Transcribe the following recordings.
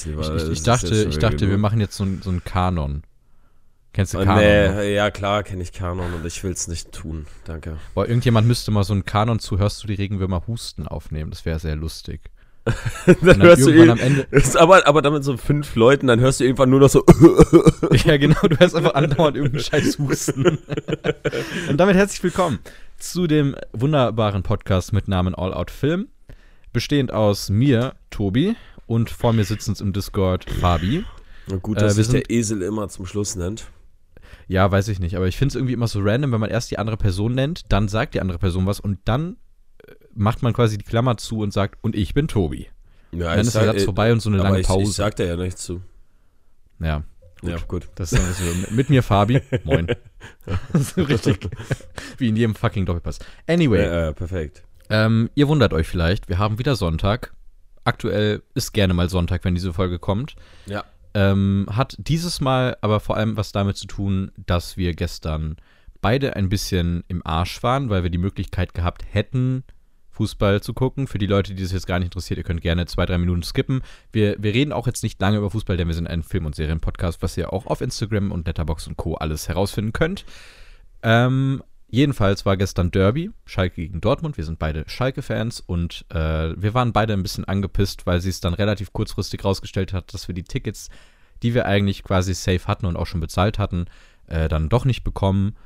es lieber. Ich, ich, ich dachte, ich dachte wir machen jetzt so, so einen Kanon. Kennst du Oh, Kanon? nee, ja klar, kenne ich Kanon und ich will es nicht tun. Danke. Boah, irgendjemand müsste mal so einen Kanon zu Hörst du die Regenwürmer husten aufnehmen. Das wäre sehr lustig. dann dann hörst du irgendwann ir- am Ende- aber, aber dann mit so fünf Leuten, dann hörst du irgendwann nur noch so. Ja, genau, du hast einfach andauernd irgendeinen Scheiß husten. Und damit herzlich willkommen zu dem wunderbaren Podcast mit Namen All Out Film. Bestehend aus mir, Tobi, und vor mir sitzend im Discord Fabi. Na gut, Äh, dass wir sich der sind- Esel immer zum Schluss nennt. Ja, weiß ich nicht, aber ich finde es irgendwie immer so random, wenn man erst die andere Person nennt, dann sagt die andere Person was und dann äh, macht man quasi die Klammer zu und sagt, und ich bin Tobi. Ja, dann ist der Satz vorbei und so eine lange ich, Pause. Ich sag da ja nichts zu. ja, Ja, gut. das ist so. Mit mir Fabi. Moin. so richtig. Wie in jedem fucking Doppelpass. Anyway, Ja, äh, perfekt. ähm, ihr wundert euch vielleicht, wir haben wieder Sonntag. Aktuell ist gerne mal Sonntag, wenn diese Folge kommt. Ja. Ähm, hat dieses Mal aber vor allem was damit zu tun, dass wir gestern beide ein bisschen im Arsch waren, weil wir die Möglichkeit gehabt hätten, Fußball zu gucken. Für die Leute, die das jetzt gar nicht interessiert, ihr könnt gerne zwei, drei Minuten skippen. Wir, wir reden auch jetzt nicht lange über Fußball, denn wir sind ein Film- und Serienpodcast, was ihr auch auf Instagram und Letterbox und Co. alles herausfinden könnt. Ähm, jedenfalls war gestern Derby, Schalke gegen Dortmund. Wir sind beide Schalke-Fans und äh, wir waren beide ein bisschen angepisst, weil sie es dann relativ kurzfristig rausgestellt hat, dass wir die Tickets, die wir eigentlich quasi safe hatten und auch schon bezahlt hatten, äh, dann doch nicht bekommen.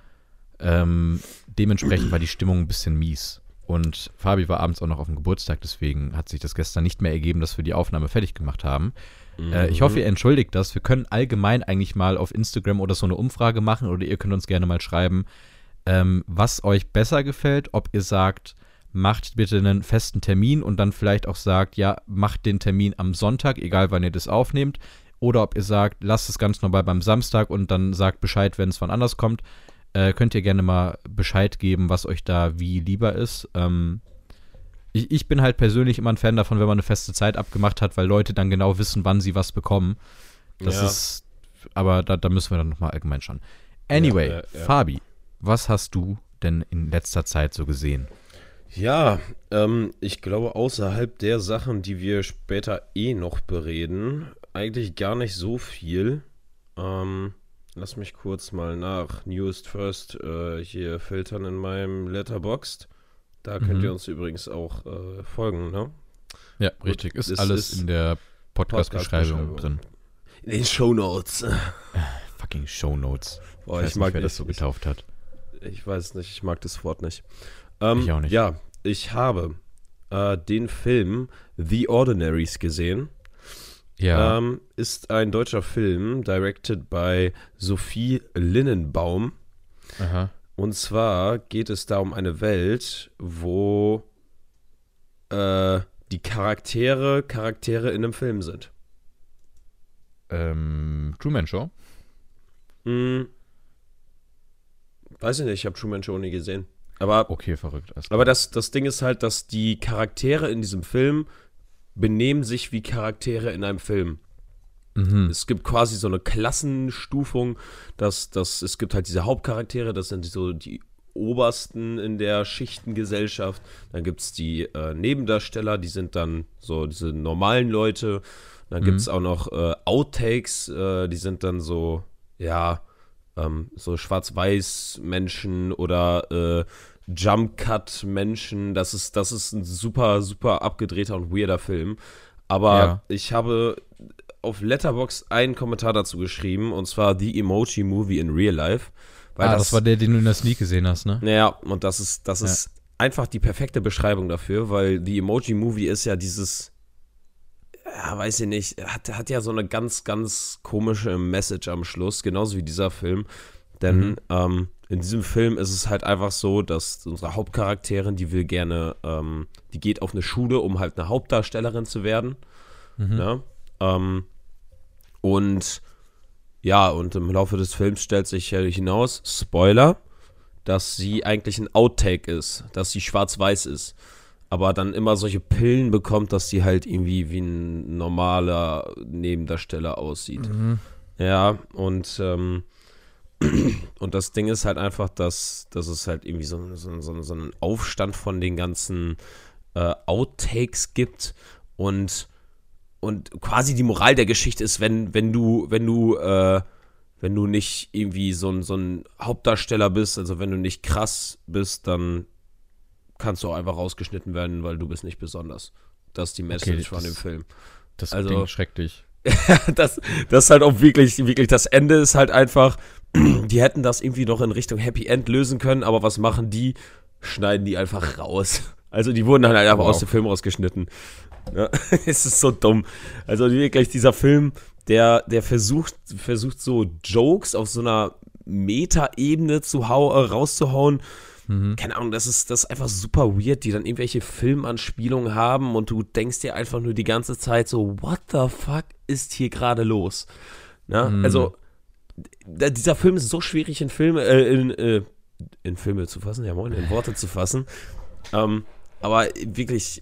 Ähm, dementsprechend war die Stimmung ein bisschen mies. Und Fabi war abends auch noch auf dem Geburtstag, deswegen hat sich das gestern nicht mehr ergeben, dass wir die Aufnahme fertig gemacht haben. Äh, ich hoffe, ihr entschuldigt das. Wir können allgemein eigentlich mal auf Instagram oder so eine Umfrage machen oder ihr könnt uns gerne mal schreiben, ähm, was euch besser gefällt, ob ihr sagt, macht bitte einen festen Termin und dann vielleicht auch sagt, ja, macht den Termin am Sonntag, egal wann ihr das aufnehmt, oder ob ihr sagt, lasst es ganz normal beim Samstag und dann sagt Bescheid, wenn es von anders kommt. Äh, könnt ihr gerne mal Bescheid geben, was euch da wie lieber ist. Ähm, ich, ich bin halt persönlich immer ein Fan davon, wenn man eine feste Zeit abgemacht hat, weil Leute dann genau wissen, wann sie was bekommen. Das Ja. ist, aber da, da müssen wir dann nochmal allgemein schauen. Anyway, Ja, ja, ja. Fabi, was hast du denn in letzter Zeit so gesehen? Ja, ähm, ich glaube, außerhalb der Sachen, die wir später eh noch bereden, eigentlich gar nicht so viel. Ähm, lass mich kurz mal nach Newest First äh, hier filtern in meinem Letterboxd. Da könnt Mhm. ihr uns übrigens auch äh, folgen, ne? Ja, richtig. Ist alles ist in der Podcast-Beschreibung Podcast-Beschreibung. drin. In den Shownotes. Fucking Shownotes. Boah, ich weiß ich mag nicht, wer das so getauft hat. Ich weiß nicht, ich mag das Wort nicht. Ähm, Ich auch nicht. Ja, ich habe äh, den Film The Ordinaries gesehen. Ja. Ähm, ist ein deutscher Film, directed by Sophie Linnenbaum. Aha. Und zwar geht es da um eine Welt, wo äh, die Charaktere Charaktere in einem Film sind. Ähm, Truman Show. Hm. Weiß ich nicht, ich habe Truman Show nie gesehen. Aber Okay, verrückt. Aber das, das Ding ist halt, dass die Charaktere in diesem Film benehmen sich wie Charaktere in einem Film. Mhm. Es gibt quasi so eine Klassenstufung, dass, dass es gibt halt diese Hauptcharaktere, das sind so die obersten in der Schichtengesellschaft. Dann gibt es die äh, Nebendarsteller, die sind dann so diese normalen Leute. Dann Mhm. gibt es auch noch äh, Outtakes, äh, die sind dann so, ja, ähm, so Schwarz-Weiß-Menschen oder äh, Jump-Cut-Menschen. Das ist, das ist ein super, super abgedrehter und weirder Film. Aber Ja. ich habe auf Letterbox einen Kommentar dazu geschrieben, und zwar The Emoji Movie in Real Life. Weil ah, das, war der, den du in der Sneak gesehen hast, ne? naja, und das ist, das ist einfach die perfekte Beschreibung dafür, weil The Emoji Movie ist ja dieses, ja, weiß ich nicht, hat, hat ja so eine ganz, ganz komische Message am Schluss, genauso wie dieser Film. Denn Mhm. ähm, in diesem Film ist es halt einfach so, dass unsere Hauptcharakterin, die will gerne, ähm, die geht auf eine Schule, um halt eine Hauptdarstellerin zu werden. Mhm. Ne? Ähm, und ja, und im Laufe des Films stellt sich hinaus, Spoiler, dass sie eigentlich ein Outtake ist, dass sie schwarz-weiß ist. Aber dann immer solche Pillen bekommt, dass sie halt irgendwie wie ein normaler Nebendarsteller aussieht. Mhm. Ja, und, ähm, und das Ding ist halt einfach, dass, dass es halt irgendwie so, so, so, so einen Aufstand von den ganzen äh, Outtakes gibt und und quasi die Moral der Geschichte ist, wenn, wenn du, wenn du, äh, wenn du nicht irgendwie so ein, so ein Hauptdarsteller bist, also wenn du nicht krass bist, dann kannst du auch einfach rausgeschnitten werden, weil du bist nicht besonders. Das ist die Message Okay, von dem Film. Das Also- klingt schrecklich. das, das ist halt auch wirklich, wirklich, das Ende ist halt einfach, die hätten das irgendwie noch in Richtung Happy End lösen können, aber was machen die? Schneiden die einfach raus. Also die wurden halt einfach Wow. aus dem Film rausgeschnitten. Ja, es ist so dumm. Also wirklich dieser Film, der, der versucht, versucht so Jokes auf so einer Meta-Ebene zu hau äh, rauszuhauen. Mhm. Keine Ahnung, das ist, das ist einfach super weird, die dann irgendwelche Filmanspielungen haben und du denkst dir einfach nur die ganze Zeit so, what the fuck ist hier gerade los? Na, Mhm. also, dieser Film ist so schwierig in Filme, äh, in, äh, in Filme zu fassen, ja moin, in Worte zu fassen. Ähm, aber wirklich,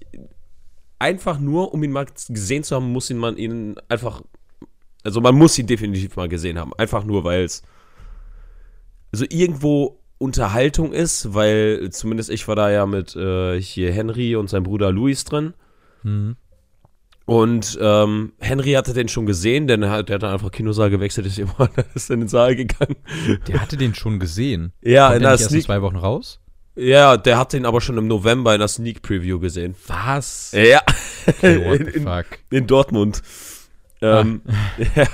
einfach nur, um ihn mal gesehen zu haben, muss ihn man ihn einfach, also man muss ihn definitiv mal gesehen haben. Einfach nur, weil es also irgendwo Unterhaltung ist, weil zumindest ich war da ja mit äh, hier Henry und seinem Bruder Luis drin. Mhm. Und ähm, Henry hatte den schon gesehen, denn er hat, der hat dann einfach Kinosaal gewechselt, ist immer ist in den Saal gegangen. Der hatte den schon gesehen. Ja, Kommt in der der nicht erst Sneak, zwei Wochen raus? ja, der hat den aber schon im November in der Sneak Preview gesehen. Was? Ja, Okay, what in, the in, fuck? in Dortmund. Ähm, ja,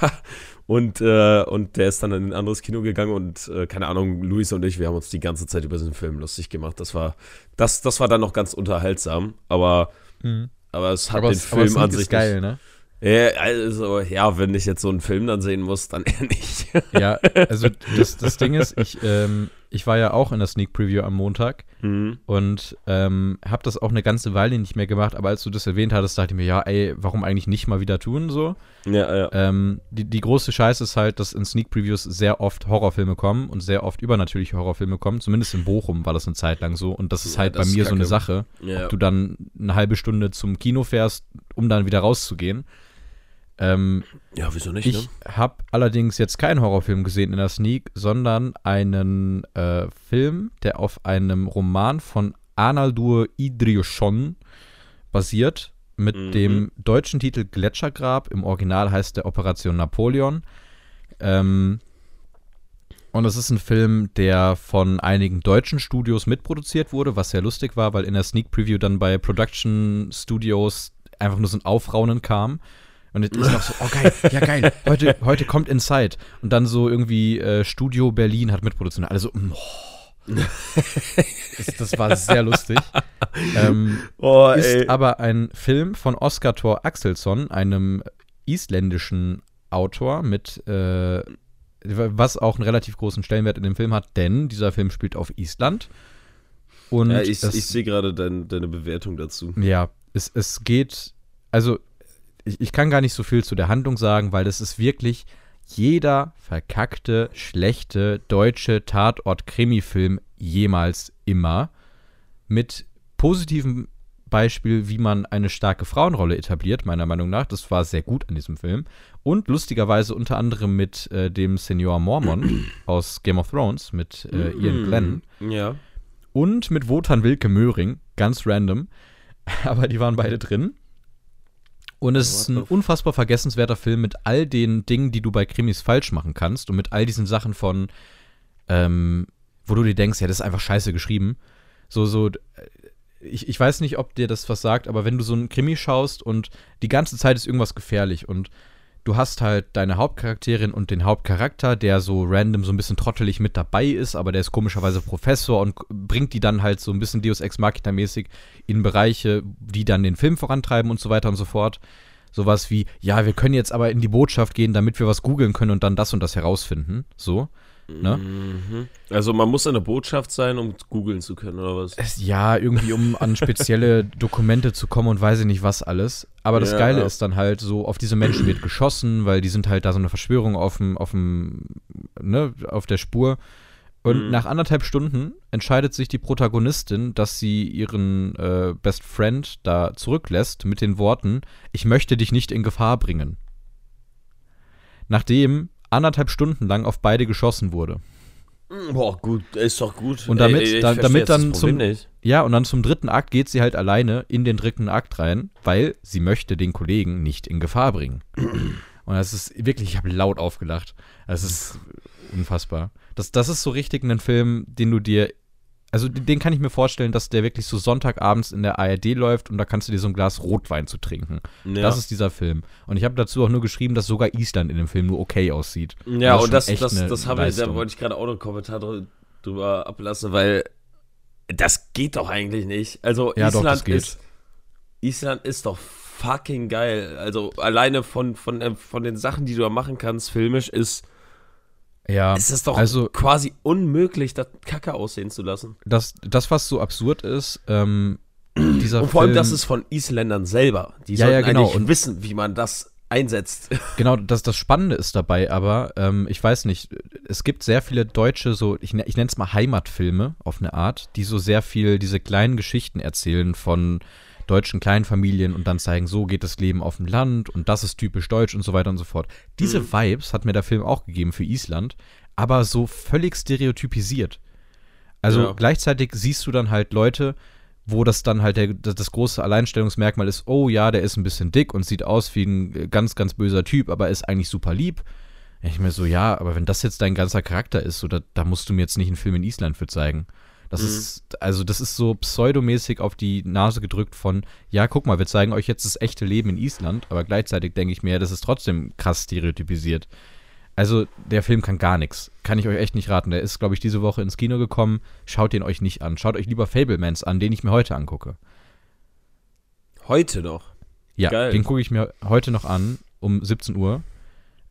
und, äh, und der ist dann in ein anderes Kino gegangen und äh, keine Ahnung, Luis und ich, wir haben uns die ganze Zeit über diesen Film lustig gemacht. Das war, das, das war dann noch ganz unterhaltsam, aber, Mhm. aber es hat Aber, den es- Film an sich ist geil, ne? nicht. Ja, also, ja, wenn ich jetzt so einen Film dann sehen muss, dann eher nicht. Ja, also das, das Ding ist, ich, ähm, ich war ja auch in der Sneak Preview am Montag Mhm. und ähm, habe das auch eine ganze Weile nicht mehr gemacht, aber als du das erwähnt hattest, dachte ich mir, ja, ey, warum eigentlich nicht mal wieder tun so? Ja, ja. Ähm, die, die große Scheiße ist halt, dass in Sneak Previews sehr oft Horrorfilme kommen und sehr oft übernatürliche Horrorfilme kommen. Zumindest in Bochum war das eine Zeit lang so. Und das ist Ja, halt das bei mir so eine. Sache. ja. Ob du dann eine halbe Stunde zum Kino fährst, um dann wieder rauszugehen. Ähm, ja, wieso nicht, ich ne? habe allerdings jetzt keinen Horrorfilm gesehen in der Sneak, sondern einen äh, Film, der auf einem Roman von Arnaldur Idrioschon basiert, mit Mhm. dem deutschen Titel Gletschergrab. Im Original heißt der Operation Napoleon. Ähm, und es ist ein Film, der von einigen deutschen Studios mitproduziert wurde, was sehr lustig war, weil in der Sneak Preview dann bei Production Studios einfach nur so ein Aufraunen kam. Und es ist noch so, oh geil, ja geil, heute, heute kommt Inside. Und dann so irgendwie äh, Studio Berlin hat mitproduziert. Alle so, oh. das, das war sehr lustig. ähm, Oh, ist aber ein Film von Oskar Thor Axelsson, einem isländischen Autor mit äh, was auch einen relativ großen Stellenwert in dem Film hat, denn dieser Film spielt auf Island. Und ja, ich, ich sehe gerade dein, deine Bewertung dazu. ja, es, es geht, also ich, ich kann gar nicht so viel zu der Handlung sagen, weil das ist wirklich jeder verkackte, schlechte deutsche Tatort-Krimi-Film jemals immer mit positivem Beispiel, wie man eine starke Frauenrolle etabliert, meiner Meinung nach. Das war sehr gut an diesem Film. Und lustigerweise unter anderem mit äh, dem Senior Mormon aus Game of Thrones, mit äh, Ian Glenn. Ja. Und mit Wotan Wilke Möhring, ganz random. Aber die waren beide drin. Und es ist What ein unfassbar vergessenswerter Film mit all den Dingen, die du bei Krimis falsch machen kannst und mit all diesen Sachen von, ähm, wo du dir denkst, ja, das ist einfach scheiße geschrieben. So, so, äh, ich, ich weiß nicht, ob dir das was sagt, aber wenn du so einen Krimi schaust und die ganze Zeit ist irgendwas gefährlich und du hast halt deine Hauptcharakterin und den Hauptcharakter, der so random so ein bisschen trottelig mit dabei ist, aber der ist komischerweise Professor und bringt die dann halt so ein bisschen Deus Ex Machina mäßig in Bereiche, die dann den Film vorantreiben und so weiter und so fort. Sowas wie, ja, wir können jetzt aber in die Botschaft gehen, damit wir was googeln können und dann das und das herausfinden. So. Ne? Mhm. Also man muss eine Botschaft sein, um googeln zu können, oder was? Ja, irgendwie um an spezielle Dokumente zu kommen und weiß ich nicht was alles. Aber das Ja. Geile ist dann halt so, auf diese Menschen wird geschossen, weil die sind halt da so eine Verschwörung auf dem, auf dem, ne, auf der Spur. Und Mhm. nach anderthalb Stunden entscheidet sich die Protagonistin, dass sie ihren äh, Best Friend da zurücklässt mit den Worten, ich möchte dich nicht in Gefahr bringen. Nachdem anderthalb Stunden lang auf beide geschossen wurde. Boah, gut, ist doch gut. Und damit- Ey, da- damit dann zum- nicht. Ja, und dann zum dritten Akt geht sie halt alleine in den dritten Akt rein, weil sie möchte den Kollegen nicht in Gefahr bringen. Und das ist wirklich, ich habe laut aufgelacht. Das ist unfassbar. Das, das ist so richtig ein Film, den du dir, also den kann ich mir vorstellen, dass der wirklich so Sonntagabends in der ARD läuft und da kannst du dir so ein Glas Rotwein zu trinken. Ja. Das ist dieser Film. Und ich habe dazu auch nur geschrieben, dass sogar Island in dem Film nur okay aussieht. Ja, ist und das, echt das, eine das habe ich, da wollte ich gerade auch noch einen Kommentar drü- drüber ablassen, weil das geht doch eigentlich nicht. Also Ja, doch, Island das geht. ist Island ist doch fucking geil. Also alleine von, von, äh, von den Sachen, die du da machen kannst, filmisch, ist, Ja, ist es doch also quasi unmöglich, das Kacke aussehen zu lassen. das, das, was so absurd ist, ähm, dieser Und vor allem, Film, das ist von Isländern selber. Die Ja, ja, genau. eigentlich Und- wissen, wie man das einsetzt. Genau, das, das Spannende ist dabei aber, ähm, ich weiß nicht, es gibt sehr viele deutsche, so, ich, ich nenne es mal Heimatfilme auf eine Art, die so sehr viel diese kleinen Geschichten erzählen von deutschen Kleinfamilien und dann zeigen, so geht das Leben auf dem Land und das ist typisch deutsch und so weiter und so fort. Diese Mhm. Vibes hat mir der Film auch gegeben für Island, aber so völlig stereotypisiert. Also Ja. gleichzeitig siehst du dann halt Leute, wo das dann halt der, das, große Alleinstellungsmerkmal ist, oh ja, der ist ein bisschen dick und sieht aus wie ein äh, ganz, ganz böser Typ, aber ist eigentlich super lieb. Ich mir so, ja, aber wenn das jetzt dein ganzer Charakter ist, so, da, da musst du mir jetzt nicht einen Film in Island für zeigen. Das ist, also das ist so pseudomäßig auf die Nase gedrückt von, ja, guck mal, wir zeigen euch jetzt das echte Leben in Island, aber gleichzeitig denke ich mir, das ist trotzdem krass stereotypisiert. Also, der Film kann gar nichts. Kann ich euch echt nicht raten. Der ist, glaube ich, diese Woche ins Kino gekommen. Schaut den euch nicht an. Schaut euch lieber Fablemans an, den ich mir heute angucke. Heute noch. Ja, Geil. den gucke ich mir heute noch an, um 17 Uhr.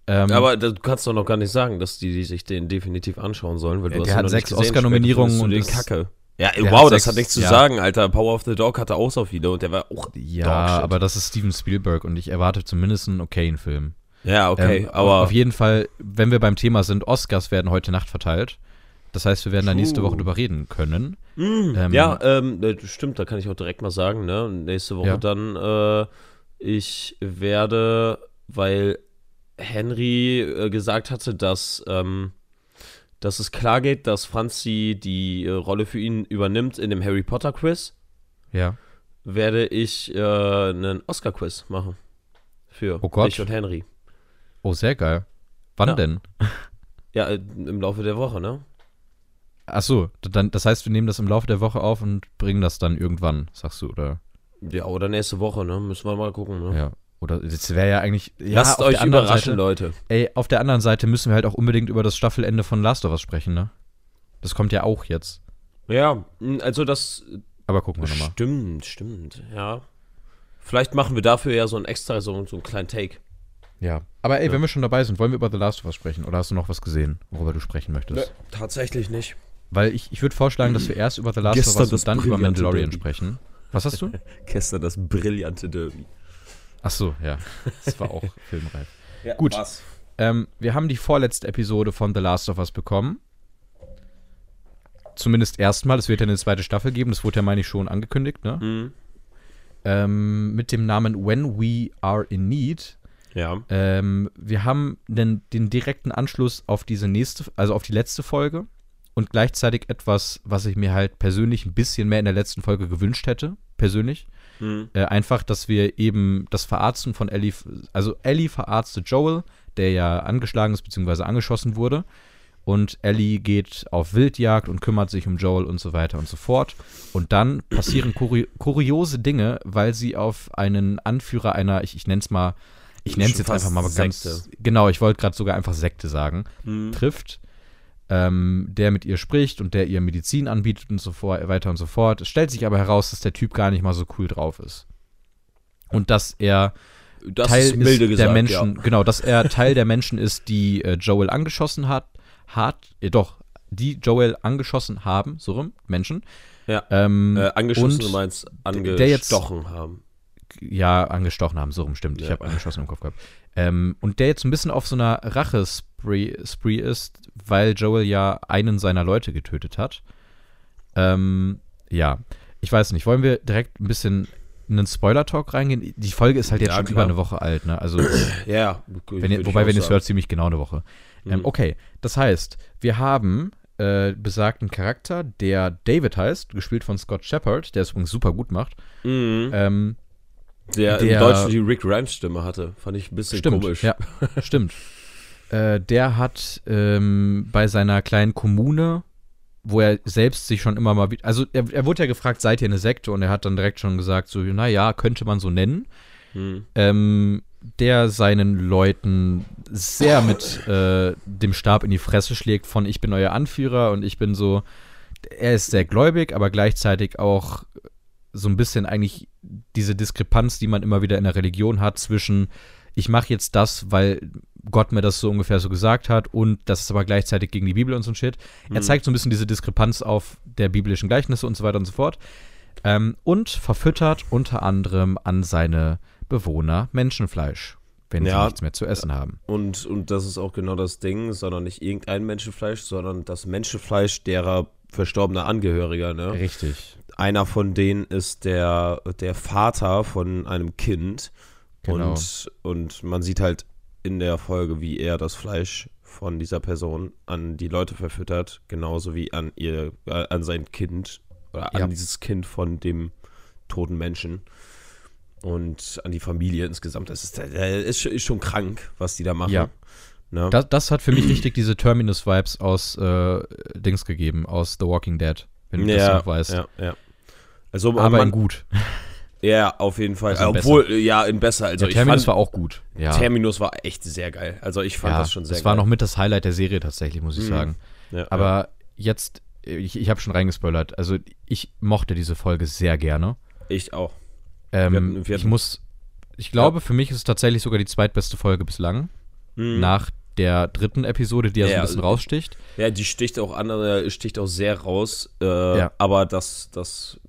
Ähm, Aber du kannst doch noch gar nicht sagen, dass die, die sich den definitiv anschauen sollen, weil du Der hast hat sechs. Oscar-Nominierungen und du ist- Kacke. Ja, Der wow, hat das sechs- hat nichts zu ja. sagen, Alter. Power of the Dog hatte auch so viele und der war auch ja, aber das ist Steven Spielberg und ich erwarte zumindest einen okayen Film. Ja, okay, Ähm, aber Auf, jeden Fall, wenn wir beim Thema sind, Oscars werden heute Nacht verteilt. Das heißt, wir werden da nächste True. Woche drüber reden können. Mm, Ähm, ja, ähm, äh, stimmt, da kann ich auch direkt mal sagen, ne? Nächste Woche Ja. dann, äh, ich werde, weil Henry äh, gesagt hatte, dass, ähm, dass es klar geht, dass Franzi die äh, Rolle für ihn übernimmt in dem Harry Potter Quiz, Ja. werde ich äh, einen Oscar-Quiz machen. Für Oh Gott. dich und Henry. Oh, sehr geil. Wann Ja. denn? Ja, äh, im Laufe der Woche, ne? Ach so, dann, das heißt, wir nehmen das im Laufe der Woche auf und bringen das dann irgendwann, sagst du, oder? Ja, oder nächste Woche, ne? Müssen wir mal gucken, ne? Ja. Oder das wäre ja eigentlich. Ja, Lasst euch überraschen, Seite, Leute. Ey, auf der anderen Seite müssen wir halt auch unbedingt über das Staffelende von Last of Us sprechen, ne? Das kommt ja auch jetzt. Ja, also das Aber gucken wir nochmal. Stimmt, stimmt, ja. Vielleicht machen wir dafür ja so ein extra, so, so einen kleinen Take. Ja. Aber ey, Ja. wenn wir schon dabei sind, wollen wir über The Last of Us sprechen? Oder hast du noch was gesehen, worüber du sprechen möchtest? tatsächlich nicht. Weil ich, ich würde vorschlagen, dass wir erst über The Last Gestern of Us und dann über Mandalorian Derby. sprechen. Was hast du? Gestern das brillante Derby. Ach so, ja. Das war auch filmreif. Ja, Gut. Ähm, wir haben die vorletzte Episode von The Last of Us bekommen. Zumindest erstmal. Es wird ja eine zweite Staffel geben. Das wurde ja, meine ich, schon angekündigt, ne? Mhm. Ähm, mit dem Namen When We Are in Need. Ja. Ähm, wir haben den, den direkten Anschluss auf diese nächste, also auf die letzte Folge und gleichzeitig etwas, was ich mir halt persönlich ein bisschen mehr in der letzten Folge gewünscht hätte, persönlich. Mhm. Äh, einfach, dass wir eben das Verarzten von Ellie, also Ellie verarztet Joel, der ja angeschlagen ist bzw. angeschossen wurde. Und Ellie geht auf Wildjagd und kümmert sich um Joel und so weiter und so fort. Und dann passieren kuri kuriose Dinge, weil sie auf einen Anführer einer, ich, ich nenne es mal, ich nenne es jetzt einfach mal ganz, Sekte. genau, ich wollte gerade sogar einfach Sekte sagen, Mhm. trifft, ähm, der mit ihr spricht und der ihr Medizin anbietet und so fort, weiter und so fort. Es stellt sich aber heraus, dass der Typ gar nicht mal so cool drauf ist. Und dass er Das Teil ist milde ist gesagt, der Menschen, ja. genau, dass er Teil der Menschen ist, die äh, Joel angeschossen hat, hat, äh, doch, die Joel angeschossen haben, so rum, Menschen. Ja. Ähm, Äh, angeschossen, und du meinst der jetzt- angestochen haben. ja, angestochen haben, so rum, stimmt. Ich Ja. habe angeschossen im Kopf gehabt. Ähm, und der jetzt ein bisschen auf so einer Rache-Spree Spree ist, weil Joel ja einen seiner Leute getötet hat. Ähm, ja, ich weiß nicht, wollen wir direkt ein bisschen in einen Spoiler-Talk reingehen? Die Folge ist halt jetzt Ja, schon klar. über eine Woche alt, ne? Also, Ja. wenn ihr, wobei, wenn ihr es hört, ziemlich genau eine Woche. Ähm, Mhm. okay, das heißt, wir haben äh, besagten Charakter, der David heißt, gespielt von Scott Shepard, der es übrigens super gut macht. Mhm. Ähm, Der, der- im Deutschen die Rick Grimes Stimme hatte. Fand ich ein bisschen stimmt, komisch. ja, stimmt. Äh, der hat ähm, bei seiner kleinen Kommune, wo er selbst sich schon immer mal wieder, also er, er wurde ja gefragt, seid ihr eine Sekte? Und er hat dann direkt schon gesagt, so, naja, könnte man so nennen. Hm. ähm, der seinen Leuten sehr mit äh, dem Stab in die Fresse schlägt von ich bin euer Anführer und ich bin so, er ist sehr gläubig, aber gleichzeitig auch so ein bisschen eigentlich diese Diskrepanz, die man immer wieder in der Religion hat zwischen ich mache jetzt das, weil Gott mir das so ungefähr so gesagt hat und das ist aber gleichzeitig gegen die Bibel und so ein Shit. Er zeigt so ein bisschen diese Diskrepanz auf der biblischen Gleichnisse und so weiter und so fort. Ähm, und verfüttert unter anderem an seine Bewohner Menschenfleisch, wenn sie Ja. nichts mehr zu essen haben. Und, und das ist auch genau das Ding, sondern nicht irgendein Menschenfleisch, sondern das Menschenfleisch derer verstorbener Angehöriger. Ne? Richtig. Einer von denen ist der, der Vater von einem Kind. Genau. Und, und man sieht halt in der Folge, wie er das Fleisch von dieser Person an die Leute verfüttert, genauso wie an ihr, äh, an sein Kind oder an Ja. dieses Kind von dem toten Menschen und an die Familie insgesamt. Das ist, äh, ist, ist schon krank, was die da machen. Ja. Ne? Das, das hat für mich richtig diese Terminus-Vibes aus äh, Dings gegeben, aus The Walking Dead, wenn du das noch weißt. Ja, ja. Also Aber in gut. Ja, auf jeden Fall. Also Obwohl, ja, in besser. Also ich Terminus fand, war auch gut. Ja. Terminus war echt sehr geil. Also ich fand ja, das schon sehr das geil. war noch mit das Highlight der Serie tatsächlich, muss ich Mhm. sagen. ja, ja. Aber jetzt, ich, ich habe schon reingespoilert. Also ich mochte diese Folge sehr gerne. ich auch. Ähm, Wir hatten- wir ich hatten- muss, ich glaube, für mich ist es tatsächlich sogar die zweitbeste Folge bislang. Mhm. Nach der dritten Episode, die ja so Ja, ein bisschen also- raussticht. Ja, die sticht auch andere, sticht auch sehr raus. Äh, Ja. Aber das, das,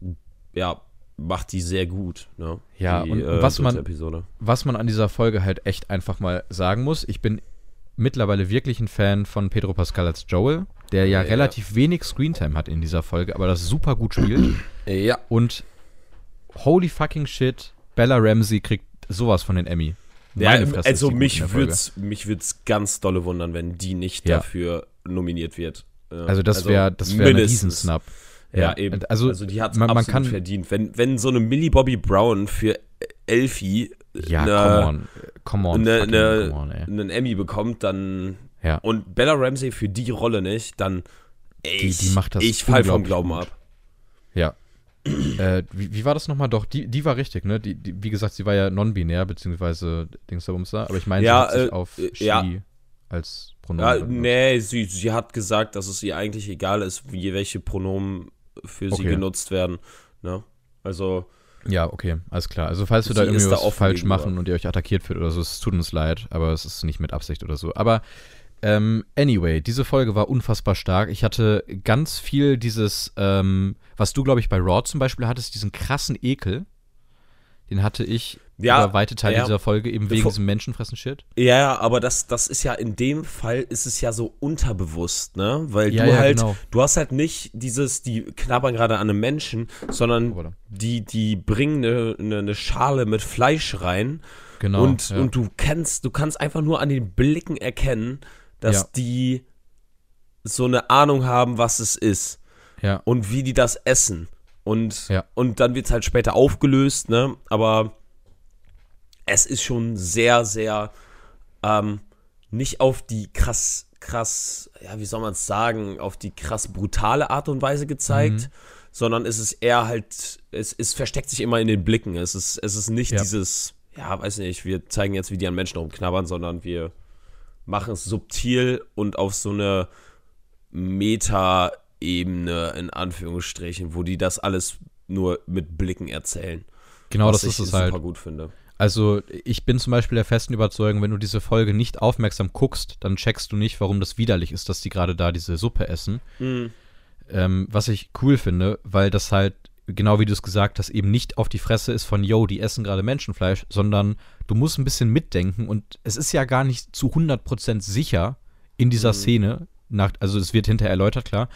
ja, macht die sehr gut. Ne? Ja, die, und äh, was man- Episode. Was man an dieser Folge halt echt einfach mal sagen muss, ich bin mittlerweile wirklich ein Fan von Pedro Pascal als Joel, der ja, Ja. relativ wenig Screentime hat in dieser Folge, aber das super gut spielt. Ja. Und holy fucking shit, Bella Ramsey kriegt sowas von den Emmy. Ja, Fresse also mich würd's, mich würd's ganz dolle wundern, wenn die nicht Ja. dafür nominiert wird. Also das wäre das wär ein. Riesensnap. Ja, eben. Also, Also, die hat man absolut kann, verdient. Wenn, wenn so eine Millie Bobby Brown für Elfie ja, eine, come on, come on, eine, eine, come on, ey. einen Emmy bekommt, dann Ja. und Bella Ramsey für die Rolle nicht, dann Die- ich, die macht das ich fall vom Glauben gut. ab. Ja. äh, wie, wie war das nochmal? Doch, die, die war richtig, ne? Die, die, wie gesagt, sie war ja non-binär, beziehungsweise Dingsabumster, aber ich meine, Ja, sie äh, auf äh, she ja. als Pronomen. Ja, nee, sie, sie hat gesagt, dass es ihr eigentlich egal ist, wie welche Pronomen für sie Okay. genutzt werden. Ne? Also, Ja, okay, alles klar. Also, falls wir da Sie irgendwie da was falsch machen und ihr euch attackiert wird oder so, es tut uns leid, aber es ist nicht mit Absicht oder so. Aber, ähm, anyway, diese Folge war unfassbar stark. Ich hatte ganz viel dieses, ähm, was du, glaube ich, bei Raw zum Beispiel hattest, diesen krassen Ekel. Den hatte ich Ja, über weite Teile ja. dieser Folge eben wegen Bevor- diesem Menschenfressen-Shit. ja, aber das, das ist ja in dem Fall ist es ja so unterbewusst, ne? Weil Ja, du ja, halt, genau. du hast halt nicht dieses, die knabbern gerade an einem Menschen, sondern Oh, die, die bringen eine, eine, eine Schale mit Fleisch rein Genau. und, und du kennst, du kannst einfach nur an den Blicken erkennen, dass die so eine Ahnung haben, was es ist ja. und wie die das essen. Und, Ja. und dann wird es halt später aufgelöst, ne? Aber es ist schon sehr, sehr ähm, nicht auf die krass, krass, ja, wie soll man es sagen, auf die krass brutale Art und Weise gezeigt, Mhm. sondern es ist eher halt, es, es versteckt sich immer in den Blicken. Es ist, es ist nicht Ja. dieses, ja, weiß nicht, wir zeigen jetzt, wie die an Menschen rumknabbern, sondern wir machen es subtil und auf so eine Meta-Ebene, in Anführungsstrichen, wo die das alles nur mit Blicken erzählen. Genau, das ist es super halt. gut finde. Also, ich bin zum Beispiel der festen Überzeugung, wenn du diese Folge nicht aufmerksam guckst, dann checkst du nicht, warum das widerlich ist, dass die gerade da diese Suppe essen. Ähm, was ich cool finde, weil das halt, genau wie du es gesagt hast, eben nicht auf die Fresse ist von, yo, die essen gerade Menschenfleisch, sondern du musst ein bisschen mitdenken und es ist ja gar nicht zu 100% sicher in dieser Szene, nach, also es wird hinterher erläutert, klar,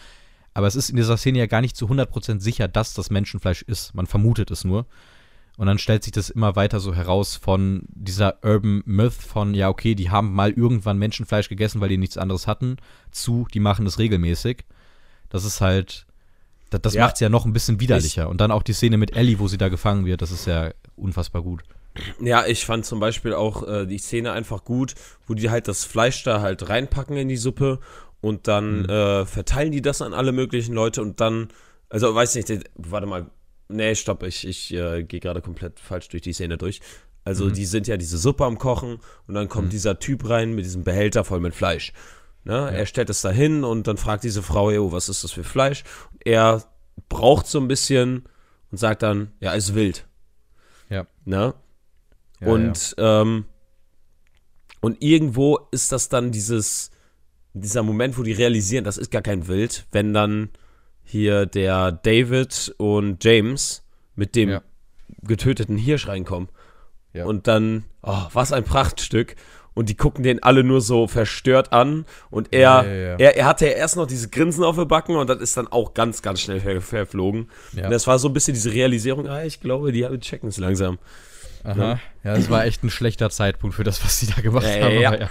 aber es ist in dieser Szene ja gar nicht zu 100% sicher, dass das Menschenfleisch ist. Man vermutet es nur. Und dann stellt sich das immer weiter so heraus von dieser Urban Myth von, ja, okay, die haben mal irgendwann Menschenfleisch gegessen, weil die nichts anderes hatten, zu, die machen das regelmäßig. Das ist halt, das, das Ja. macht es ja noch ein bisschen widerlicher. Und dann auch die Szene mit Ellie, wo sie da gefangen wird, das ist ja unfassbar gut. Ja, ich fand zum Beispiel auch äh, die Szene einfach gut, wo die halt das Fleisch da halt reinpacken in die Suppe und dann äh, verteilen die das an alle möglichen Leute und dann, also weiß nicht, warte mal, nee, stopp, ich, ich äh, gehe gerade komplett falsch durch die Szene durch. Also die sind ja diese Suppe am Kochen und dann kommt dieser Typ rein mit diesem Behälter voll mit Fleisch. Ne? Er stellt es da hin und dann fragt diese Frau, jo, was ist das für Fleisch? Und er braucht so ein bisschen und sagt dann, ja, ist wild. Ja. Ne? Ja, und, Ähm, und irgendwo ist das dann dieses, dieser Moment, wo die realisieren, das ist gar kein Wild, wenn dann hier der David und James mit dem Ja. getöteten Hirsch reinkommen. Ja. Und dann, oh, was ein Prachtstück. Und die gucken den alle nur so verstört an. Und er, Ja, er, er hatte ja erst noch diese Grinsen auf den Backen und das ist dann auch ganz, ganz schnell ver verflogen. Und das war so ein bisschen diese Realisierung, ah, ich glaube, die checken es langsam. Aha. Ja, es war echt ein schlechter Zeitpunkt für das, was sie da gemacht Ja, haben. ja.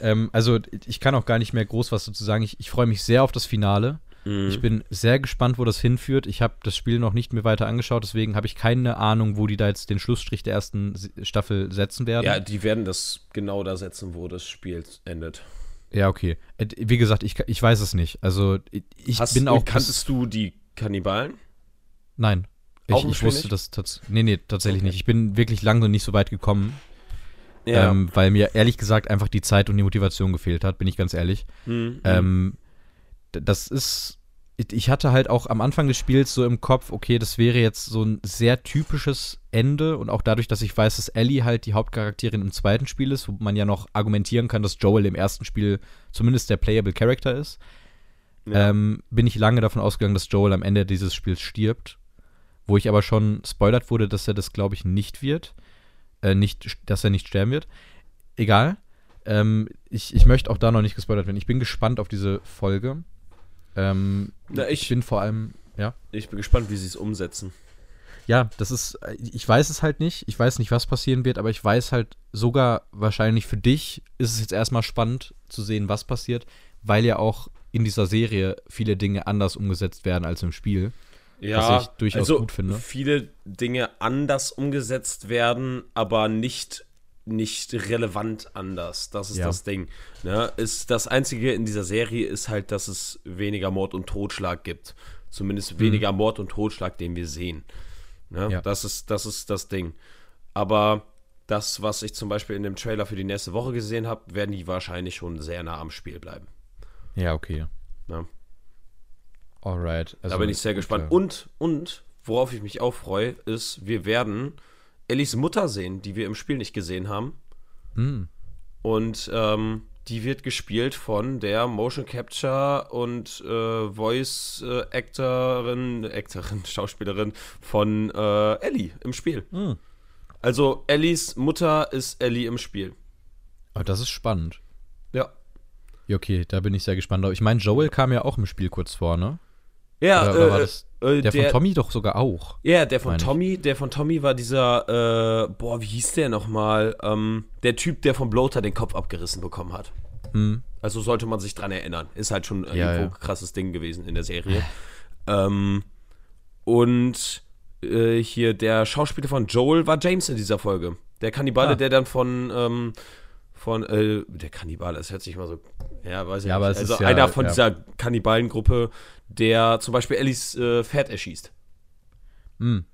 Ähm, also, ich kann auch gar nicht mehr groß was dazu sagen. Ich, ich freue mich sehr auf das Finale. Mhm. Ich bin sehr gespannt, wo das hinführt. Ich habe das Spiel noch nicht mehr weiter angeschaut, deswegen habe ich keine Ahnung, wo die da jetzt den Schlussstrich der ersten Staffel setzen werden. Ja, die werden das genau da setzen, wo das Spiel endet. Ja, okay. Äh, Wie gesagt, ich, ich weiß es nicht. Also, ich Hast, bin auch. kanntest du die Kannibalen? Nein. Ich, ich wusste nicht? das tatsächlich. Nee, nee, tatsächlich Okay. nicht. Ich bin wirklich lange nicht so weit gekommen, ähm, weil mir ehrlich gesagt einfach die Zeit und die Motivation gefehlt hat, bin ich ganz ehrlich. Hm, Ähm, d- das ist. ich- Ich hatte halt auch am Anfang des Spiels so im Kopf, okay, das wäre jetzt so ein sehr typisches Ende und auch dadurch, dass ich weiß, dass Ellie halt die Hauptcharakterin im zweiten Spiel ist, wo man ja noch argumentieren kann, dass Joel im ersten Spiel zumindest der playable Character ist, Ja. ähm, bin ich lange davon ausgegangen, dass Joel am Ende dieses Spiels stirbt. Wo ich aber schon spoilert wurde, dass er das, glaube ich, nicht wird. Äh, nicht, dass er nicht sterben wird. Egal. Ähm, ich, ich möchte auch da noch nicht gespoilert werden. Ich bin gespannt auf diese Folge. Ähm, Na, ich ich, bin vor allem, ja. ich bin gespannt, wie sie es umsetzen. Ja, das ist, ich weiß es halt nicht. Ich weiß nicht, was passieren wird, aber ich weiß halt sogar wahrscheinlich für dich ist es jetzt erstmal spannend zu sehen, was passiert, weil ja auch in dieser Serie viele Dinge anders umgesetzt werden als im Spiel. Ja, ich durchaus also gut finde. viele Dinge anders umgesetzt werden, aber nicht, nicht relevant anders. Das ist Ja. das Ding. Ne? Ist, das Einzige in dieser Serie ist halt, dass es weniger Mord und Totschlag gibt. Zumindest weniger Mord und Totschlag, den wir sehen. Ne? Mhm. Ja. Das, ist, das ist das Ding. Aber das, was ich zum Beispiel in dem Trailer für die nächste Woche gesehen habe, werden die wahrscheinlich schon sehr nah am Spiel bleiben. Ja, okay. Ne? Alright. Also, Da bin ich sehr gespannt. okay. Und, und, worauf ich mich auch freue, ist, wir werden Ellis Mutter sehen, die wir im Spiel nicht gesehen haben. Hm. Und ähm, die wird gespielt von der Motion Capture und äh, Voice äh, Actorin, Actorin, Schauspielerin von äh, Ellie im Spiel. Hm. Also Ellies Mutter ist Ellie im Spiel. Aber das ist spannend. Ja. Ja, okay, da bin ich sehr gespannt. Ich meine, Joel kam ja auch im Spiel kurz vor, ne? Ja, Oder, oder äh, äh, der, von Tommy doch sogar auch. Ja, der von meine ich. Tommy, der von Tommy war dieser, äh, boah, wie hieß der nochmal? Ähm, der Typ, der vom Bloater den Kopf abgerissen bekommen hat. Hm. Also sollte man sich dran erinnern. Ist halt schon äh, Ja, irgendwo ja. krasses Ding gewesen in der Serie. ähm, und äh, hier der Schauspieler von Joel war James in dieser Folge. Der Kannibale, Ah. der dann von, ähm, von, äh, der Kannibale, das hört sich mal so, ja, weiß ich Ja, nicht. Also ist ja- einer von ja. dieser Kannibalengruppe, der zum Beispiel Ellis äh, Pferd erschießt. Hm.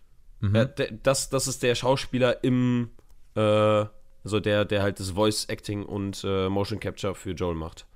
Mhm. Ja, der, das, das ist der Schauspieler im, äh, also der, der halt das Voice Acting und äh, Motion Capture für Joel macht.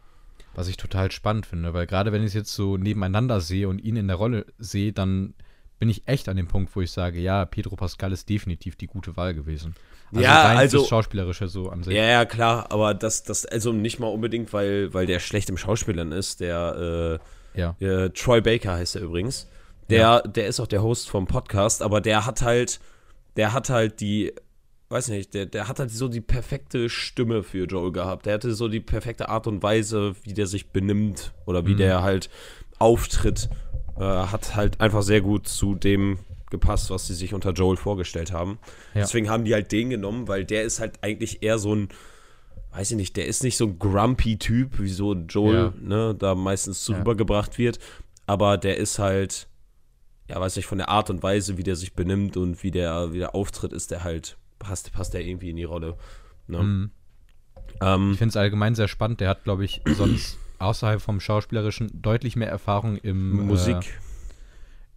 Was ich total spannend finde, weil gerade wenn ich es jetzt so nebeneinander sehe und ihn in der Rolle sehe, dann bin ich echt an dem Punkt, wo ich sage, ja, Pedro Pascal ist definitiv die gute Wahl gewesen. Ja, rein also- Schauspielerische so an sich. Ja, ja, klar, aber das, das, also nicht mal unbedingt, weil, weil der schlecht im Schauspielern ist. Der, Ja. äh, Troy Baker heißt er übrigens. Der, der ist auch der Host vom Podcast, aber der hat halt, der hat halt die, weiß nicht, der, der hat halt so die perfekte Stimme für Joel gehabt. Der hatte so die perfekte Art und Weise, wie der sich benimmt oder wie der halt auftritt. Äh, hat halt einfach sehr gut zu dem gepasst, was sie sich unter Joel vorgestellt haben. Ja. Deswegen haben die halt den genommen, weil der ist halt eigentlich eher so ein, weiß ich nicht, der ist nicht so ein grumpy Typ, wie so Joel, Ja. ne, da meistens zu Ja. rübergebracht wird. aber der ist halt, ja, weiß ich, von der Art und Weise, wie der sich benimmt und wie der, wie der auftritt, ist der halt, passt, passt der irgendwie in die Rolle. Ne? Mhm. Ähm, Ich finde es allgemein sehr spannend. Der hat, glaube ich, sonst außerhalb vom Schauspielerischen deutlich mehr Erfahrung im Musik. Äh,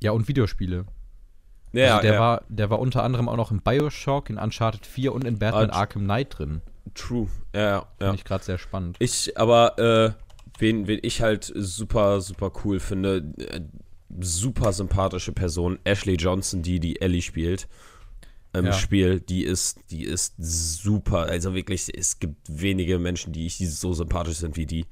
ja, und Videospiele. ja, also der, ja, War, der war unter anderem auch noch in Bioshock, in Uncharted 4 und in Batman Ah, Arkham Knight drin. True. Ja, ja. Finde ich gerade sehr spannend. Ich, aber, äh, wen, wen ich halt super, super cool finde, äh, super sympathische Person, Ashley Johnson, die die Ellie spielt im Ja. Spiel, die ist, die ist super. Also wirklich, es gibt wenige Menschen, die ich die so sympathisch sind wie die.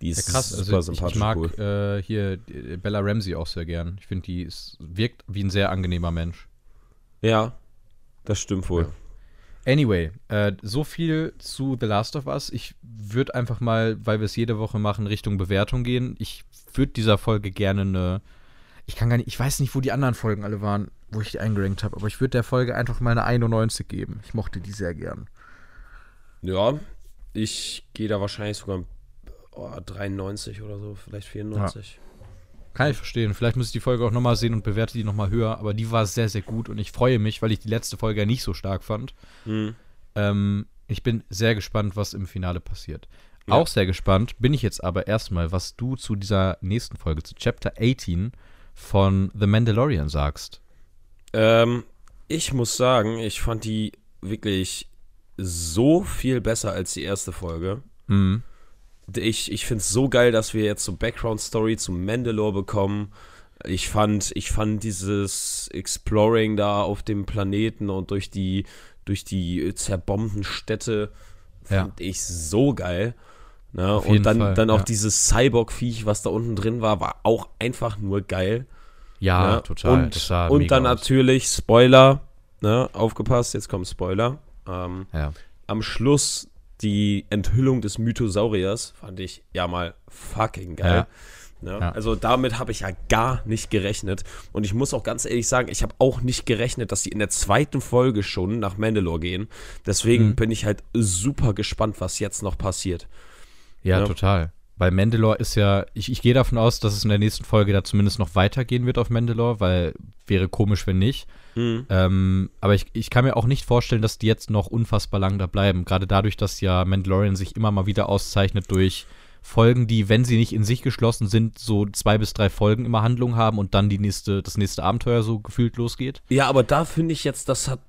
Die Ja, ist krass. super Also ich, ich sympathisch mag cool. äh, hier äh, Bella Ramsey auch sehr gern. Ich finde, die ist, wirkt wie ein sehr angenehmer Mensch. Ja, das stimmt wohl. Anyway, äh, so viel zu The Last of Us. Ich würde einfach mal, weil wir es jede Woche machen, Richtung Bewertung gehen. Ich würde dieser Folge gerne eine. Ich kann gar nicht, ich weiß nicht, wo die anderen Folgen alle waren, wo ich die eingerankt habe, aber ich würde der Folge einfach mal eine 91 geben. Ich mochte die sehr gern. Ja, ich gehe da wahrscheinlich sogar oh, 93 oder so, vielleicht 94. Kann ich verstehen. Vielleicht muss ich die Folge auch nochmal sehen und bewerte die nochmal höher, aber die war sehr, sehr gut und ich freue mich, weil ich die letzte Folge ja nicht so stark fand. Hm. Ähm, ich bin sehr gespannt, was im Finale passiert. Ja. Auch sehr gespannt bin ich jetzt aber erstmal, was du zu dieser nächsten Folge, zu Chapter 18 von The Mandalorian sagst. Ähm, ich muss sagen, ich fand die wirklich so viel besser als die erste Folge. Mhm. Ich, ich finde es so geil, dass wir jetzt so Background-Story zu Mandalore bekommen. Ich fand, ich fand dieses Exploring da auf dem Planeten und durch die, durch die zerbombten Städte fand ich so geil. Ne? Und dann, Fall, dann auch ja. dieses Cyborg-Viech, was da unten drin war, war auch einfach nur geil. Ja, ne? total. Und, und dann aus. natürlich Spoiler, ne? aufgepasst, jetzt kommt Spoiler. Ähm, Ja. am Schluss die Enthüllung des Mythosauriers fand ich ja mal fucking geil. Ne? Ja. Also damit habe ich ja gar nicht gerechnet. Und ich muss auch ganz ehrlich sagen, ich habe auch nicht gerechnet, dass die in der zweiten Folge schon nach Mandalore gehen. Deswegen Mhm. bin ich halt super gespannt, was jetzt noch passiert. Ja, Ja. total. Weil Mandalore ist ja, ich, ich gehe davon aus, dass es in der nächsten Folge da zumindest noch weitergehen wird auf Mandalore, weil wäre komisch, wenn nicht. Mhm. Ähm, aber ich, ich kann mir auch nicht vorstellen, dass die jetzt noch unfassbar lang da bleiben. Gerade dadurch, dass ja Mandalorian sich immer mal wieder auszeichnet durch Folgen, die, wenn sie nicht in sich geschlossen sind, so zwei bis drei Folgen immer Handlung haben und dann die nächste, das nächste Abenteuer so gefühlt losgeht. Ja, aber da finde ich jetzt, das hat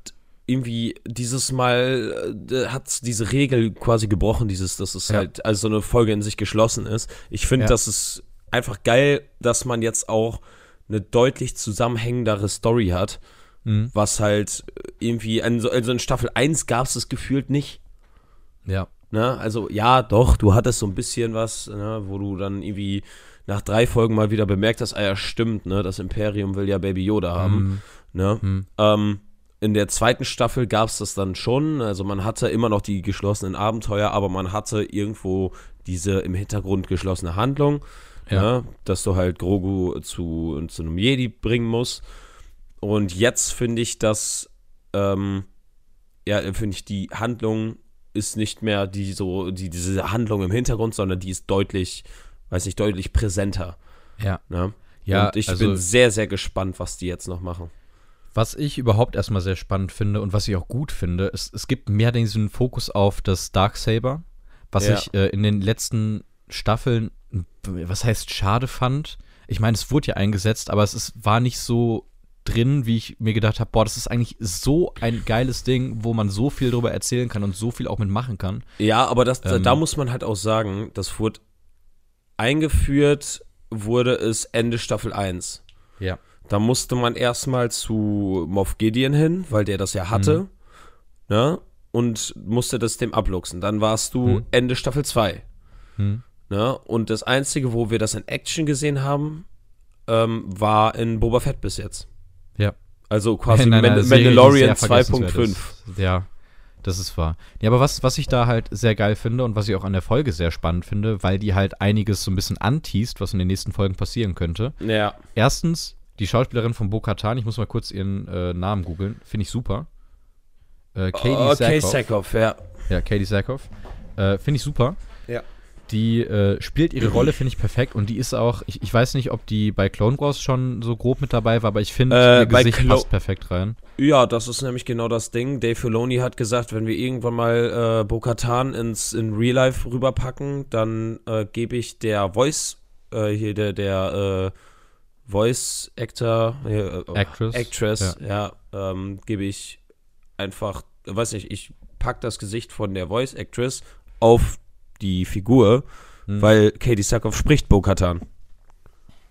irgendwie dieses Mal äh, hat diese Regel quasi gebrochen, dieses, dass es Ja. halt also so eine Folge in sich geschlossen ist. Ich finde, Ja. das ist einfach geil, dass man jetzt auch eine deutlich zusammenhängendere Story hat, Mhm. was halt irgendwie, also also in Staffel 1 gab es das gefühlt nicht. Ja. Ne? Also ja, doch, du hattest so ein bisschen was, ne, wo du dann irgendwie nach drei Folgen mal wieder bemerkt hast, ah ja, stimmt, ne, das Imperium will ja Baby Yoda haben. Mhm. Ne? Mhm. Ähm, in der zweiten Staffel gab es das dann schon. Also man hatte immer noch die geschlossenen Abenteuer, aber man hatte irgendwo diese im Hintergrund geschlossene Handlung, Ja. ne? dass du halt Grogu zu, zu einem Jedi bringen musst. Und jetzt finde ich, dass ähm, ja, finde ich, die Handlung ist nicht mehr die so, die, diese Handlung im Hintergrund, sondern die ist deutlich, weiß nicht, deutlich präsenter. Ja. Ne? Ja, Und ich also- bin sehr, sehr gespannt, was die jetzt noch machen. Was ich überhaupt erstmal sehr spannend finde und was ich auch gut finde, ist, es gibt mehr diesen Fokus auf das Darksaber, was Ja. ich äh, in den letzten Staffeln, was heißt schade fand. Ich meine, es wurde ja eingesetzt, aber es ist, war nicht so drin, wie ich mir gedacht habe, boah, das ist eigentlich so ein geiles Ding, wo man so viel drüber erzählen kann und so viel auch mitmachen kann. Ja, aber das, Ähm. da muss man halt auch sagen, das wurde eingeführt, wurde es Ende Staffel 1. Ja. Da musste man erstmal zu Moff Gideon hin, weil der das ja hatte. Ne? Und musste das dem abluchsen. Dann warst du Mhm. Ende Staffel 2. Hm. Ne? Und das Einzige, wo wir das in Action gesehen haben, ähm, war in Boba Fett bis jetzt. Ja. Also quasi In einer Mand Serie, die Mandalorian sehr vergessenswert 2.5. ist. Ja, das ist wahr. Ja, aber was, was ich da halt sehr geil finde und was ich auch an der Folge sehr spannend finde, weil die halt einiges so ein bisschen anteast, was in den nächsten Folgen passieren könnte. Ja. Erstens, die Schauspielerin von Bo-Katan, ich muss mal kurz ihren äh, Namen googeln, finde ich super. Äh, Katie Okay, Sackhoff. Sackhoff, ja. Ja, Katie Sackhoff. Äh, finde ich super. Ja. Die äh, spielt ihre Rolle, finde ich, perfekt. Und die ist auch, ich, ich weiß nicht, ob die bei Clone Wars schon so grob mit dabei war, aber ich finde, Äh, ihr Gesicht Clo- passt perfekt rein. Ja, das ist nämlich genau das Ding. Dave Filoni hat gesagt, wenn wir irgendwann mal äh, Bo-Katan ins in Real Life rüberpacken, dann äh, gebe ich der Voice, äh, hier der, der äh, Voice Actor, äh, äh, Actress, Actress, ja, ähm, gebe ich einfach, weiß nicht, ich pack das Gesicht von der Voice Actress auf die Figur, Hm. weil Katie Sackhoff spricht Bo-Katan.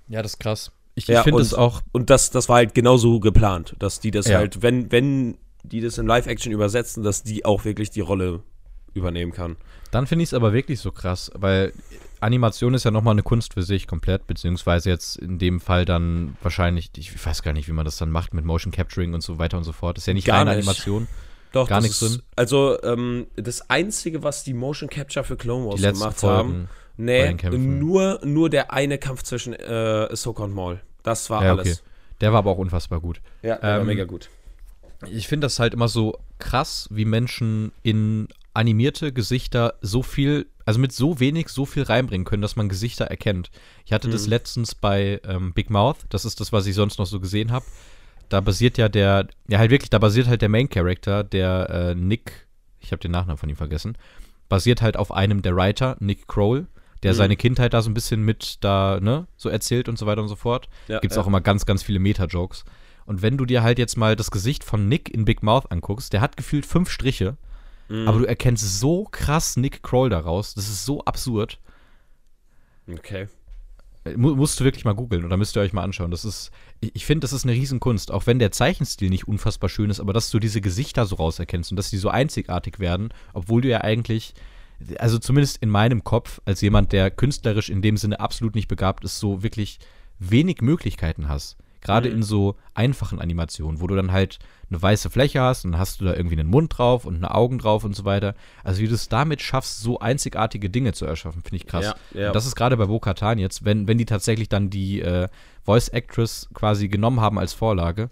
Ja, das ist krass. Ich, Ja, ich finde es auch, Und das, das war halt genauso geplant, dass die das Ja. halt, wenn, wenn die das in Live-Action übersetzen, dass die auch wirklich die Rolle übernehmen kann. dann finde ich es aber wirklich so krass, weil Animation ist ja nochmal eine Kunst für sich komplett, beziehungsweise jetzt in dem Fall dann wahrscheinlich, ich weiß gar nicht, wie man das dann macht mit Motion Capturing und so weiter und so fort. Das ist ja nicht Gar reine nicht. Animation. Doch, Gar das nichts drin? Also, ähm, das Einzige, was die Motion Capture für Clone Wars gemacht Folgen. haben, nee, nur, nur der eine Kampf zwischen äh, Ahsoka und Maul. Das war Ja, alles. okay. Der war aber auch unfassbar gut. Ja, der war Ähm, mega gut. Ich finde das halt immer so krass, wie Menschen in animierte Gesichter so viel, also mit so wenig so viel reinbringen können, dass man Gesichter erkennt. Ich hatte das Mhm. letztens bei ähm, Big Mouth, das ist das, was ich sonst noch so gesehen habe. Da basiert ja der, ja halt wirklich, da basiert halt der Main Character, der äh, Nick, ich habe den Nachnamen von ihm vergessen, basiert halt auf einem der Writer, Nick Kroll, der Mhm. seine Kindheit da so ein bisschen mit da, ne, so erzählt und so weiter und so fort. Ja, Gibt es ja. auch immer ganz, ganz viele Meta-Jokes. Und wenn du dir halt jetzt mal das Gesicht von Nick in Big Mouth anguckst, der hat gefühlt fünf Striche, Mhm. aber du erkennst so krass Nick Kroll daraus. Das ist so absurd. Okay. Mu musst du wirklich mal googeln oder müsst ihr euch mal anschauen. Das ist, ich, ich finde, das ist eine Riesenkunst. Auch wenn der Zeichenstil nicht unfassbar schön ist, aber dass du diese Gesichter so rauserkennst und dass die so einzigartig werden, obwohl du ja eigentlich, also zumindest in meinem Kopf, als jemand, der künstlerisch in dem Sinne absolut nicht begabt ist, so wirklich wenig Möglichkeiten hast. Gerade Mhm. in so einfachen Animationen, wo du dann halt eine weiße Fläche hast und dann hast du da irgendwie einen Mund drauf und eine Augen drauf und so weiter. Also wie du es damit schaffst, so einzigartige Dinge zu erschaffen, finde ich krass. Ja, ja. Und das ist gerade bei Bo-Katan jetzt, wenn, wenn die tatsächlich dann die äh, Voice Actress quasi genommen haben als Vorlage,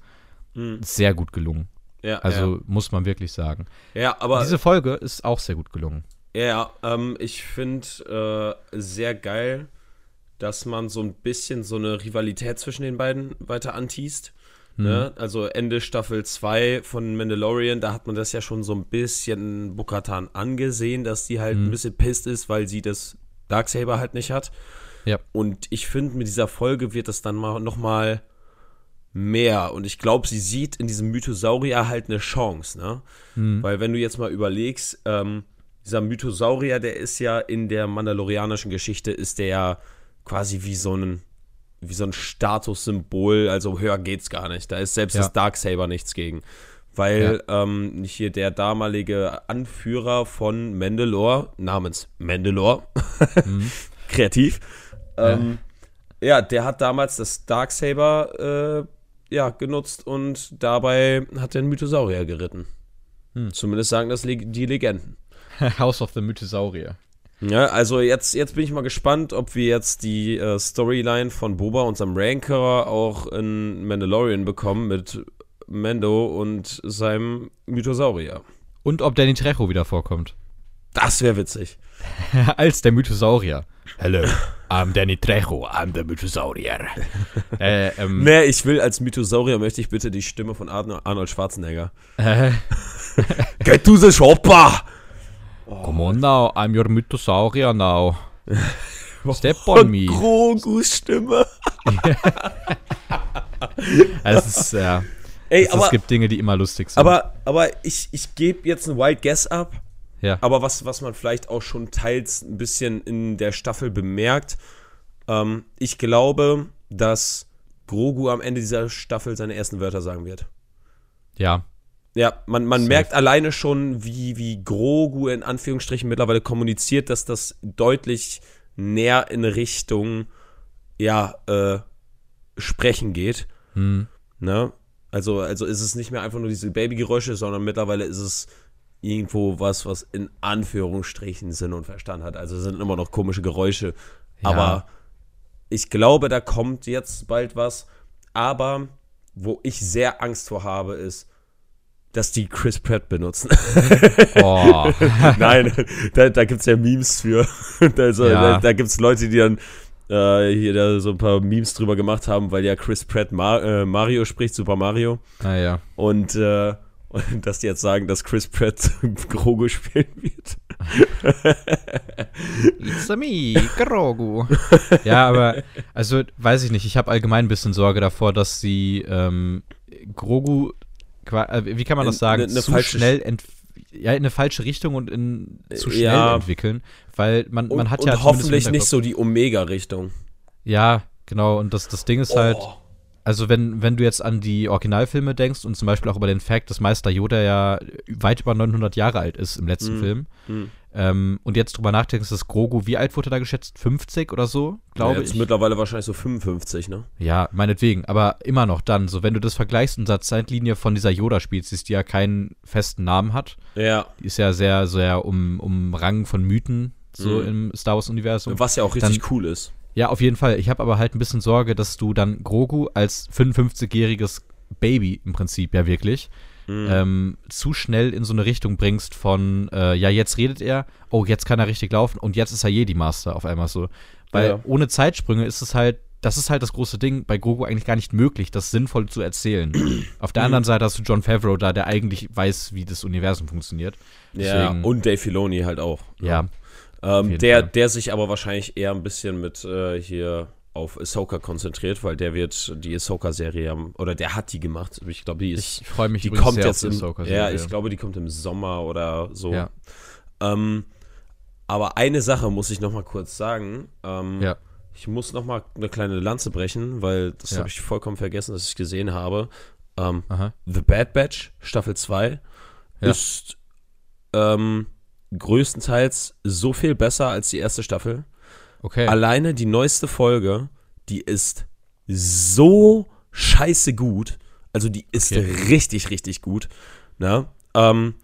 Mhm. sehr gut gelungen. Ja, Also muss man wirklich sagen. ja. ja, aber Diese Folge ist auch sehr gut gelungen. Ja, ähm, ich finde äh, sehr geil, dass man so ein bisschen so eine Rivalität zwischen den beiden weiter anteast. Ne? Also Ende Staffel 2 von Mandalorian, da hat man das ja schon so ein bisschen Bukatan angesehen, dass die halt ein bisschen pisst ist, weil sie das Darksaber halt nicht hat. Ja. Und ich finde, mit dieser Folge wird das dann mal nochmal mehr. Und ich glaube, sie sieht in diesem Mythosaurier halt eine Chance, ne? Weil wenn du jetzt mal überlegst, ähm, dieser Mythosaurier, der ist ja in der mandalorianischen Geschichte, ist der ja quasi wie so ein, wie so ein Statussymbol, also höher geht's gar nicht. Da ist selbst Ja. das Darksaber nichts gegen. Weil ähm, hier der damalige Anführer von Mandalore, namens Mandalore, kreativ, ähm, ja, der hat damals das Darksaber äh, ja, genutzt und dabei hat er einen Mythosaurier geritten. Zumindest sagen das die Legenden. House of the Mythosaurier. Ja, also jetzt, jetzt bin ich mal gespannt, ob wir jetzt die äh, Storyline von Boba, unserem Ranker, auch in Mandalorian bekommen mit Mando und seinem Mythosaurier. Und ob Danny Trejo wieder vorkommt. Das wäre witzig. Als der Mythosaurier. Hello, I'm Danny Trejo, I'm the Mythosaurier. äh, ähm, Nee, ich will als Mythosaurier möchte ich bitte die Stimme von Arno- Arnold Schwarzenegger. äh, Get to the shopper! Come on now, I'm your Mythosaurier now. Step on me. Grogus Stimme. Es ist, ja. Ey, es, aber, es gibt Dinge, die immer lustig sind. aber, aber ich, ich gebe jetzt ein Wild Guess ab. ja. Aber was, was man vielleicht auch schon teils ein bisschen in der Staffel bemerkt, ähm, ich glaube, dass Grogu am Ende dieser Staffel seine ersten Wörter sagen wird. ja. Ja, man, man Safe. merkt alleine schon, wie, wie Grogu in Anführungsstrichen mittlerweile kommuniziert, dass das deutlich näher in Richtung, ja, äh, Sprechen geht. Hm. Ne? Also, also ist es nicht mehr einfach nur diese Babygeräusche, sondern mittlerweile ist es irgendwo was, was in Anführungsstrichen Sinn und Verstand hat. Also es sind immer noch komische Geräusche. Ja. Aber ich glaube, da kommt jetzt bald was. Aber wo ich sehr Angst vor habe, ist, dass die Chris Pratt benutzen. Oh. Nein, da, da gibt es ja Memes für. Also, Ja. Da, da gibt es Leute, die dann äh, hier da so ein paar Memes drüber gemacht haben, weil ja Chris Pratt Ma äh, Mario spricht, Super Mario. naja. Und, äh, und dass die jetzt sagen, dass Chris Pratt Grogu spielen wird. It's a me, Grogu. ja, aber, also, weiß ich nicht. Ich habe allgemein ein bisschen Sorge davor, dass sie ähm, Grogu, wie kann man das sagen, ne- ne zu schnell ja, in eine falsche Richtung und in zu schnell Ja. entwickeln. Weil man, Und, man hat und ja im hoffentlich nicht so die Omega-Richtung. Ja, genau. Und das, das Ding ist halt, Oh. also wenn, wenn du jetzt an die Originalfilme denkst und zum Beispiel auch über den Fact, dass Meister Yoda ja weit über 900 Jahre alt ist im letzten Mhm. Film. Hm. Ähm, und jetzt drüber nachdenkst, dass Grogu, wie alt wurde er da geschätzt? 50 oder so, glaube Jetzt ich. mittlerweile wahrscheinlich so 55, ne? Ja, meinetwegen. Aber immer noch dann, so wenn du das vergleichst und der Zeitlinie von dieser Yoda-Spezies, die ja keinen festen Namen hat, Ja. die ist ja sehr, sehr um, umrangen von Mythen, so Mhm. im Star Wars-Universum. Was ja auch richtig cool ist. Ja, auf jeden Fall. Ich habe aber halt ein bisschen Sorge, dass du dann Grogu als 55-jähriges Baby im Prinzip ja wirklich Mhm. ähm, zu schnell in so eine Richtung bringst von, äh, ja, jetzt redet er, oh, jetzt kann er richtig laufen und jetzt ist er Jedi-Master auf einmal so. Weil Ja. ohne Zeitsprünge ist es halt, das ist halt das große Ding, bei Grogu eigentlich gar nicht möglich, das sinnvoll zu erzählen. auf der anderen Seite hast du John Favreau da, der eigentlich weiß, wie das Universum funktioniert. Ja, Deswegen- und Dave Filoni halt auch. Ja, Ähm, jeden der, Fall. der sich aber wahrscheinlich eher ein bisschen mit äh, hier auf Ahsoka konzentriert, weil der wird die Ahsoka-Serie, haben- oder der hat die gemacht. Ich glaube, die ist, ich freue mich die kommt jetzt im, ja, ich glaube, die kommt im Sommer oder so. Ja. Ähm, aber eine Sache muss ich noch mal kurz sagen. Ähm, Ja. Ich muss noch mal eine kleine Lanze brechen, weil das Ja. habe ich vollkommen vergessen, dass ich gesehen habe. Ähm. The Bad Batch, Staffel 2, Ja. ist ähm, größtenteils so viel besser als die erste Staffel. Okay. Alleine die neueste Folge, die ist so scheiße gut. Also die ist Okay. richtig, richtig gut. Ne? Ähm,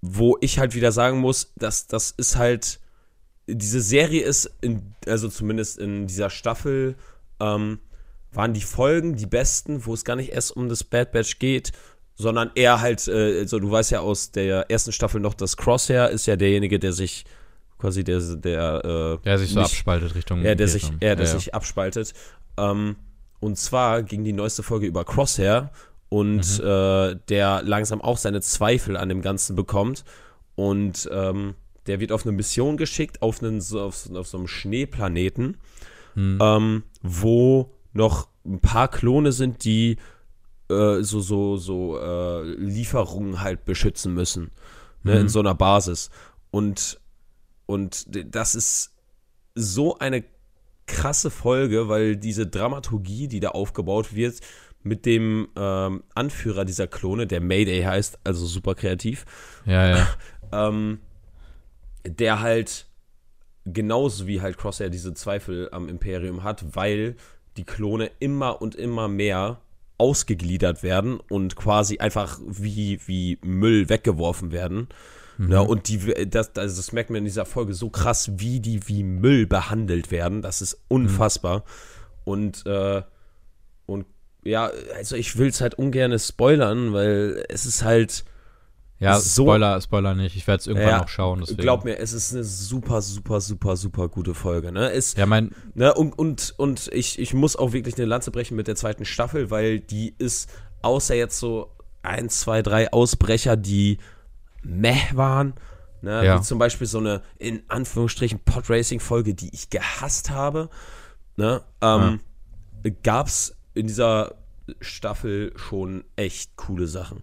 wo ich halt wieder sagen muss, dass das ist halt, diese Serie ist, in, also zumindest in dieser Staffel, ähm, waren die Folgen die besten, wo es gar nicht erst um das Bad Batch geht, sondern eher halt, äh, also du weißt ja aus der ersten Staffel noch, dass Crosshair ist ja derjenige, der sich quasi der, der, äh, der sich so nicht- abspaltet Richtung. ja, der sich, ja, der Ja, ja. sich abspaltet. Ähm, und zwar ging die neueste Folge über Crosshair und Mhm. äh, der langsam auch seine Zweifel an dem Ganzen bekommt. Und ähm, der wird auf eine Mission geschickt, auf, einen, so, auf, auf so einem Schneeplaneten, Hm. ähm, wo noch ein paar Klone sind, die äh, so, so, so äh, Lieferungen halt beschützen müssen. Ne, Mhm. In so einer Basis. Und, und das ist so eine krasse Folge, weil diese Dramaturgie, die da aufgebaut wird, mit dem ähm, Anführer dieser Klone, der Mayday heißt, also super kreativ, ja, ja. ähm, der halt genauso wie halt Crosshair diese Zweifel am Imperium hat, weil die Klone immer und immer mehr ausgegliedert werden und quasi einfach wie, wie Müll weggeworfen werden. Ja, und die, das, das, das merkt man in dieser Folge so krass, wie die wie Müll behandelt werden. Das ist unfassbar. Und, äh, und ja, also ich will es halt ungern spoilern, weil es ist halt, Ja, So- Spoiler, Spoiler nicht. Ich werde es irgendwann Ja, noch schauen. Deswegen. glaub mir, es ist eine super, super, super, super gute Folge. Ne? Es, Ja, mein, Ne, und und, und ich, ich muss auch wirklich eine Lanze brechen mit der zweiten Staffel, weil die ist, außer jetzt so ein, zwei, drei Ausbrecher, die meh waren, ne, Ja. wie zum Beispiel so eine, in Anführungsstrichen, Podracing-Folge, die ich gehasst habe, ne, ähm, gab's in dieser Staffel schon echt coole Sachen.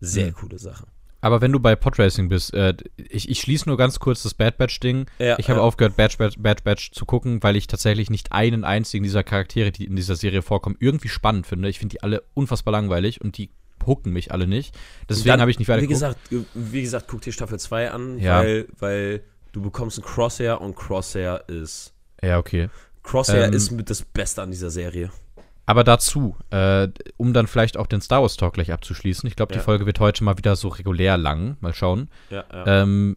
Sehr Hm. coole Sachen. aber wenn du bei Podracing bist, äh, ich, ich schließe nur ganz kurz das Bad Batch-Ding. Ja, ich habe ja. aufgehört, Bad Batch, Bad Batch zu gucken, weil ich tatsächlich nicht einen einzigen dieser Charaktere, die in dieser Serie vorkommen, irgendwie spannend finde. Ich finde die alle unfassbar langweilig und die hucken mich alle nicht. Deswegen habe ich nicht weiter wie gesagt, wie gesagt, guck dir Staffel 2 an, Ja. weil, weil du bekommst einen Crosshair und Crosshair ist. Ja, okay. Crosshair Ähm, ist mit das Beste an dieser Serie. Aber dazu, äh, um dann vielleicht auch den Star Wars Talk gleich abzuschließen. Ich glaube, die Ja. Folge wird heute mal wieder so regulär lang. Mal schauen. Ja, ja. Ähm,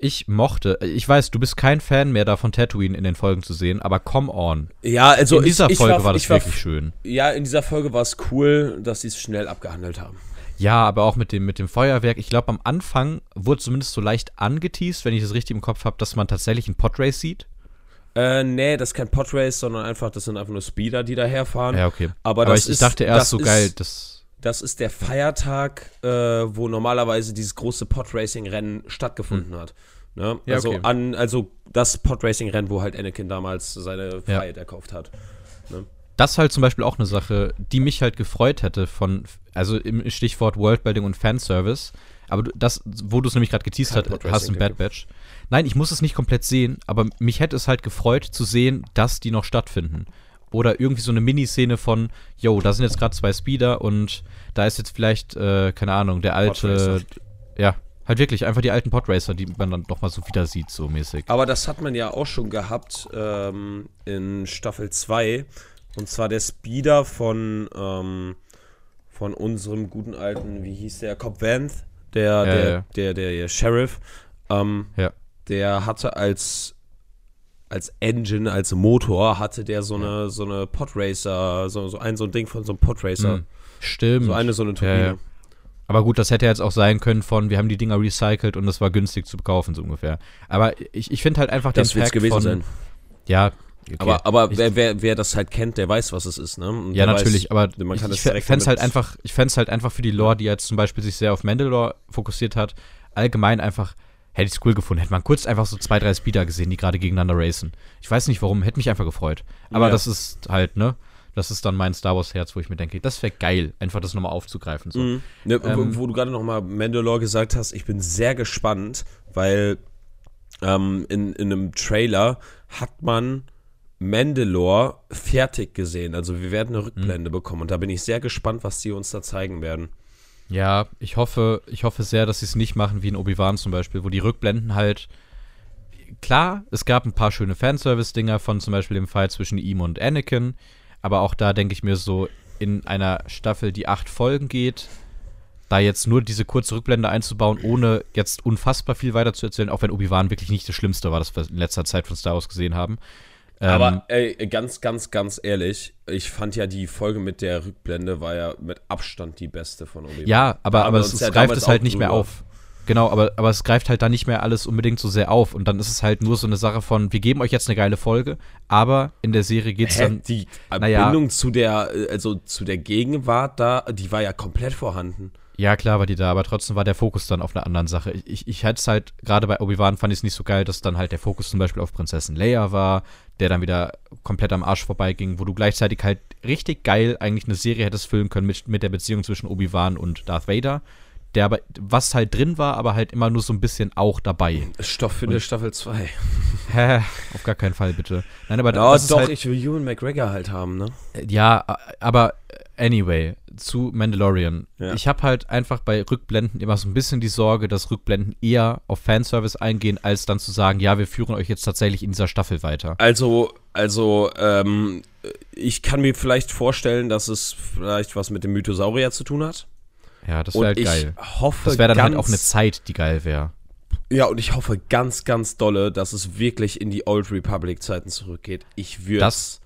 ich mochte, ich weiß, du bist kein Fan mehr davon, Tatooine in den Folgen zu sehen, aber come on. ja, also in dieser ich, ich Folge war, war, das war, wirklich schön. Ja, in dieser Folge war es cool, dass sie es schnell abgehandelt haben. Ja, aber auch mit dem, mit dem Feuerwerk. Ich glaube, am Anfang wurde zumindest so leicht angeteased, wenn ich das richtig im Kopf habe, dass man tatsächlich ein Podrace sieht. Äh, nee, das ist kein Podrace, sondern einfach, das sind einfach nur Speeder, die daherfahren. Ja, okay. Aber, Aber ich, ist, ich dachte erst so geil, das. Das ist der Feiertag, äh, wo normalerweise dieses große Podracing-Rennen stattgefunden hat. Ne? Hm. Ja, also, okay. an, also das Podracing-Rennen, wo halt Anakin damals seine Ja. Freiheit erkauft hat. Das ist halt zum Beispiel auch eine Sache, die mich halt gefreut hätte von, also im Stichwort Worldbuilding und Fanservice. Aber das, wo du es nämlich gerade geteased hast, hast du ein Bad. Batch. Nein, ich muss es nicht komplett sehen, aber mich hätte es halt gefreut zu sehen, dass die noch stattfinden. Oder irgendwie so eine Miniszene von, yo, da sind jetzt gerade zwei Speeder und da ist jetzt vielleicht, äh, keine Ahnung, der alte, ja, halt wirklich einfach die alten Podracer, die man dann noch mal so wieder sieht, so mäßig. Aber das hat man ja auch schon gehabt ähm, in Staffel 2. Und zwar der Speeder von, ähm, von unserem guten alten, wie hieß der, Cobb Vanth, der, der, ja. der, der, der Sheriff. Ähm, Ja. der hatte als als Engine, als Motor hatte der so eine so eine Podracer, so, so ein so ein Ding von so einem Podracer, Hm, Stimmt. so eine so eine Turbine. Ja. Aber gut, das hätte jetzt auch sein können von, wir haben die Dinger recycelt und es war günstig zu kaufen, so ungefähr. Aber ich, ich finde halt einfach Das den wird's Fact gewesen von, sein. Ja, okay. Aber, aber Ich- wer, wer, wer das halt kennt, der weiß, was es ist, ne? Und ja, natürlich, weiß, aber man kann ich, das ich fände es halt einfach, ich fänd's halt einfach für die Lore, die jetzt zum Beispiel sich sehr auf Mandalore fokussiert hat, allgemein einfach, hätte ich es cool gefunden, hätte man kurz einfach so zwei, drei Speeder gesehen, die gerade gegeneinander racen. Ich weiß nicht warum, hätte mich einfach gefreut. Aber Ja. das ist halt, ne? Das ist dann mein Star Wars Herz, wo ich mir denke, das wäre geil, einfach das nochmal aufzugreifen. So. Mhm. Ne, wo- Ähm, wo du gerade noch mal Mandalore gesagt hast, ich bin sehr gespannt, weil ähm, in, in einem Trailer hat man Mandalore fertig gesehen. Also wir werden eine Rückblende bekommen und da bin ich sehr gespannt, was die uns da zeigen werden. Ja, ich hoffe, ich hoffe sehr, dass sie es nicht machen wie in Obi-Wan zum Beispiel, wo die Rückblenden halt. Klar, es gab ein paar schöne Fanservice-Dinger von zum Beispiel dem Fight zwischen ihm und Anakin, aber auch da denke ich mir so, in einer Staffel, die acht Folgen geht, da jetzt nur diese kurze Rückblende einzubauen, ohne jetzt unfassbar viel weiter zu erzählen, auch wenn Obi-Wan wirklich nicht das Schlimmste war, das wir in letzter Zeit von Star Wars gesehen haben. Ähm, Aber ey, ganz, ganz, ganz ehrlich, ich fand ja die Folge mit der Rückblende war ja mit Abstand die beste von Obi-Wan. Ja, aber, Da aber es, ja greift es halt nicht mehr auf. Genau, aber, aber es greift halt dann nicht mehr alles unbedingt so sehr auf. Und dann ist es halt nur so eine Sache von, wir geben euch jetzt eine geile Folge, aber in der Serie geht es dann. die naja. Verbindung zu der, äh, also zu der Gegenwart da, die war ja komplett vorhanden. Ja, klar war die da, aber trotzdem war der Fokus dann auf einer anderen Sache. Ich, ich, ich hätte es halt, gerade bei Obi-Wan fand ich es nicht so geil, dass dann halt der Fokus zum Beispiel auf Prinzessin Leia war, der dann wieder komplett am Arsch vorbeiging, wo du gleichzeitig halt richtig geil eigentlich eine Serie hättest füllen können mit, mit der Beziehung zwischen Obi-Wan und Darth Vader. Der aber, was halt drin war, aber halt immer nur so ein bisschen auch dabei. Stoff für eine Staffel 2. Hä? Auf gar keinen Fall, bitte. Nein, aber Ja, das ist doch, halt, ich will Ewan McGregor halt haben, ne? Ja, aber anyway, zu Mandalorian. Ja. Ich habe halt einfach bei Rückblenden immer so ein bisschen die Sorge, dass Rückblenden eher auf Fanservice eingehen, als dann zu sagen, ja, wir führen euch jetzt tatsächlich in dieser Staffel weiter. Also, also, ähm, ich kann mir vielleicht vorstellen, dass es vielleicht was mit dem Mythosaurier zu tun hat. Ja, das wäre halt ich geil. hoffe Das wäre dann halt auch eine Zeit, die geil wäre. Ja, und ich hoffe ganz, ganz dolle, dass es wirklich in die Old Republic Zeiten zurückgeht. Ich würde Das-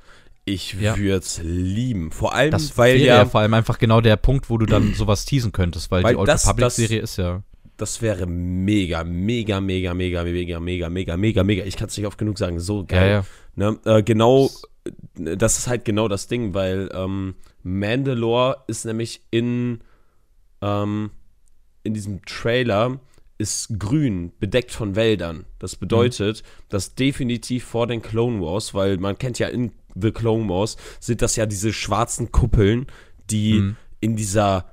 ich ja. würd's lieben. Vor allem, Das weil wäre ja, ja vor allem einfach genau der Punkt, wo du dann sowas teasen könntest, weil, Weil die Old Republic-Serie ist ja. das wäre mega, mega, mega, mega, mega, mega, mega, mega, mega. Ich kann es nicht oft genug sagen, so geil. ja. Ne? Äh, genau, das ist halt genau das Ding, weil ähm, Mandalore ist nämlich in, ähm, in diesem Trailer ist grün, bedeckt von Wäldern. Das bedeutet, dass definitiv vor den Clone Wars, weil man kennt ja in The Clone Wars, sind das ja diese schwarzen Kuppeln, die Mhm. in dieser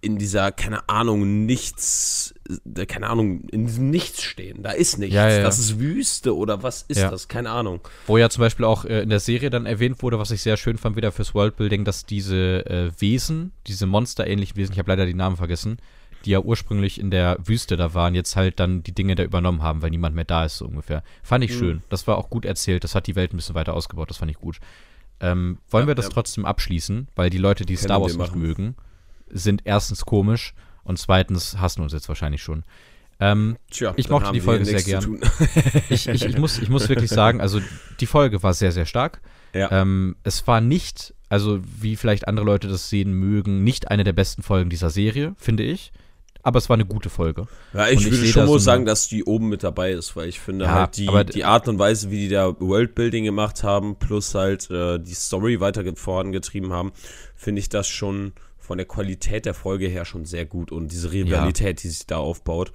in dieser, keine Ahnung, nichts, äh, keine Ahnung, in diesem Nichts stehen. Da ist nichts. Ja, ja, ja. Das ist Wüste oder was ist das? Keine Ahnung. Wo ja zum Beispiel auch äh, in der Serie dann erwähnt wurde, was ich sehr schön fand, wieder fürs Worldbuilding, dass diese äh, Wesen, diese monsterähnlichen Wesen, ich habe leider die Namen vergessen, die ja ursprünglich in der Wüste da waren, jetzt halt dann die Dinge da übernommen haben, weil niemand mehr da ist, so ungefähr. Fand ich Mhm. schön. Das war auch gut erzählt. Das hat die Welt ein bisschen weiter ausgebaut. Das fand ich gut. Ähm, wollen Ja, wir das ja. trotzdem abschließen? Weil die Leute, die Können Star Wars nicht mögen, sind erstens komisch und zweitens hassen uns jetzt wahrscheinlich schon. Ähm, Tja, Ich mochte die Folge sehr zu ich, ich, ich, muss, ich muss wirklich sagen, also die Folge war sehr, sehr stark. Ja. Ähm, es war nicht, also wie vielleicht andere Leute das sehen mögen, nicht eine der besten Folgen dieser Serie, finde ich. Aber es war eine gute Folge. Ja, ich, ich würde schon so sagen, dass die oben mit dabei ist, weil ich finde ja, halt die, die Art und Weise, wie die da Worldbuilding gemacht haben, plus halt äh, die Story weiter vorangetrieben haben, finde ich das schon von der Qualität der Folge her schon sehr gut und diese Rivalität, ja. die sich da aufbaut.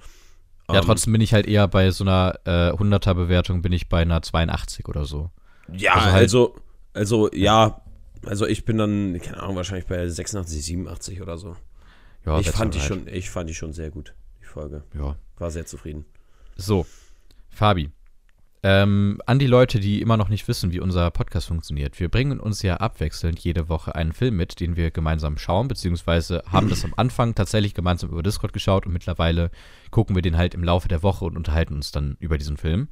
Ja, um, trotzdem bin ich halt eher bei so einer äh, 100er Bewertung bin ich bei einer 82 oder so. Ja, also, halt, also, also ja, also ich bin dann, keine Ahnung, wahrscheinlich bei 86, 87 oder so. Ja, ich fand die schon, ich fand die schon sehr gut, die Folge. Ja. War sehr zufrieden. So, Fabi. Ähm, an die Leute, die immer noch nicht wissen, wie unser Podcast funktioniert. Wir bringen uns ja abwechselnd jede Woche einen Film mit, den wir gemeinsam schauen, beziehungsweise haben das am Anfang tatsächlich gemeinsam über Discord geschaut und mittlerweile gucken wir den halt im Laufe der Woche und unterhalten uns dann über diesen Film.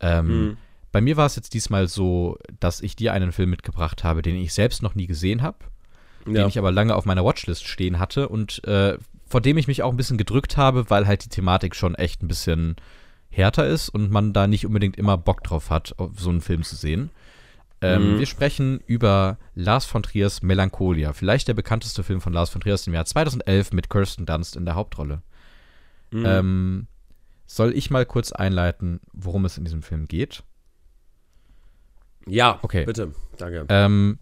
Ähm, mhm. Bei mir war es jetzt diesmal so, dass ich dir einen Film mitgebracht habe, den ich selbst noch nie gesehen habe ja. den ich aber lange auf meiner Watchlist stehen hatte und äh, vor dem ich mich auch ein bisschen gedrückt habe, weil halt die Thematik schon echt ein bisschen härter ist und man da nicht unbedingt immer Bock drauf hat, so einen Film zu sehen. Ähm, mhm. Wir sprechen über Lars von Triers Melancholia, vielleicht der bekannteste Film von Lars von Trier aus dem Jahr 2011 mit Kirsten Dunst in der Hauptrolle. Mhm. Ähm, soll ich mal kurz einleiten, worum es in diesem Film geht? Ja, okay. bitte. Danke. Ähm,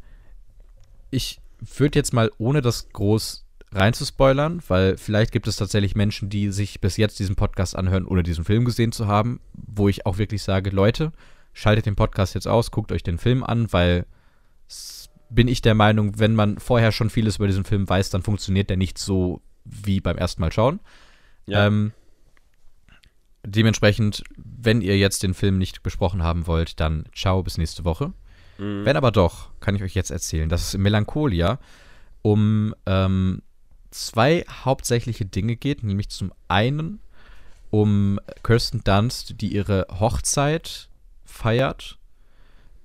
ich würde jetzt mal, ohne das groß reinzuspoilern, weil vielleicht gibt es tatsächlich Menschen, die sich bis jetzt diesen Podcast anhören, ohne diesen Film gesehen zu haben, wo ich auch wirklich sage, Leute, schaltet den Podcast jetzt aus, guckt euch den Film an, weil bin ich der Meinung, wenn man vorher schon vieles über diesen Film weiß, dann funktioniert der nicht so wie beim ersten Mal schauen. Ja. Ähm, dementsprechend, wenn ihr jetzt den Film nicht besprochen haben wollt, dann ciao bis nächste Woche. Mhm. Wenn aber doch, kann ich euch jetzt erzählen, dass es in Melancholia um ähm, zwei hauptsächliche Dinge geht, nämlich zum einen um Kirsten Dunst, die ihre Hochzeit feiert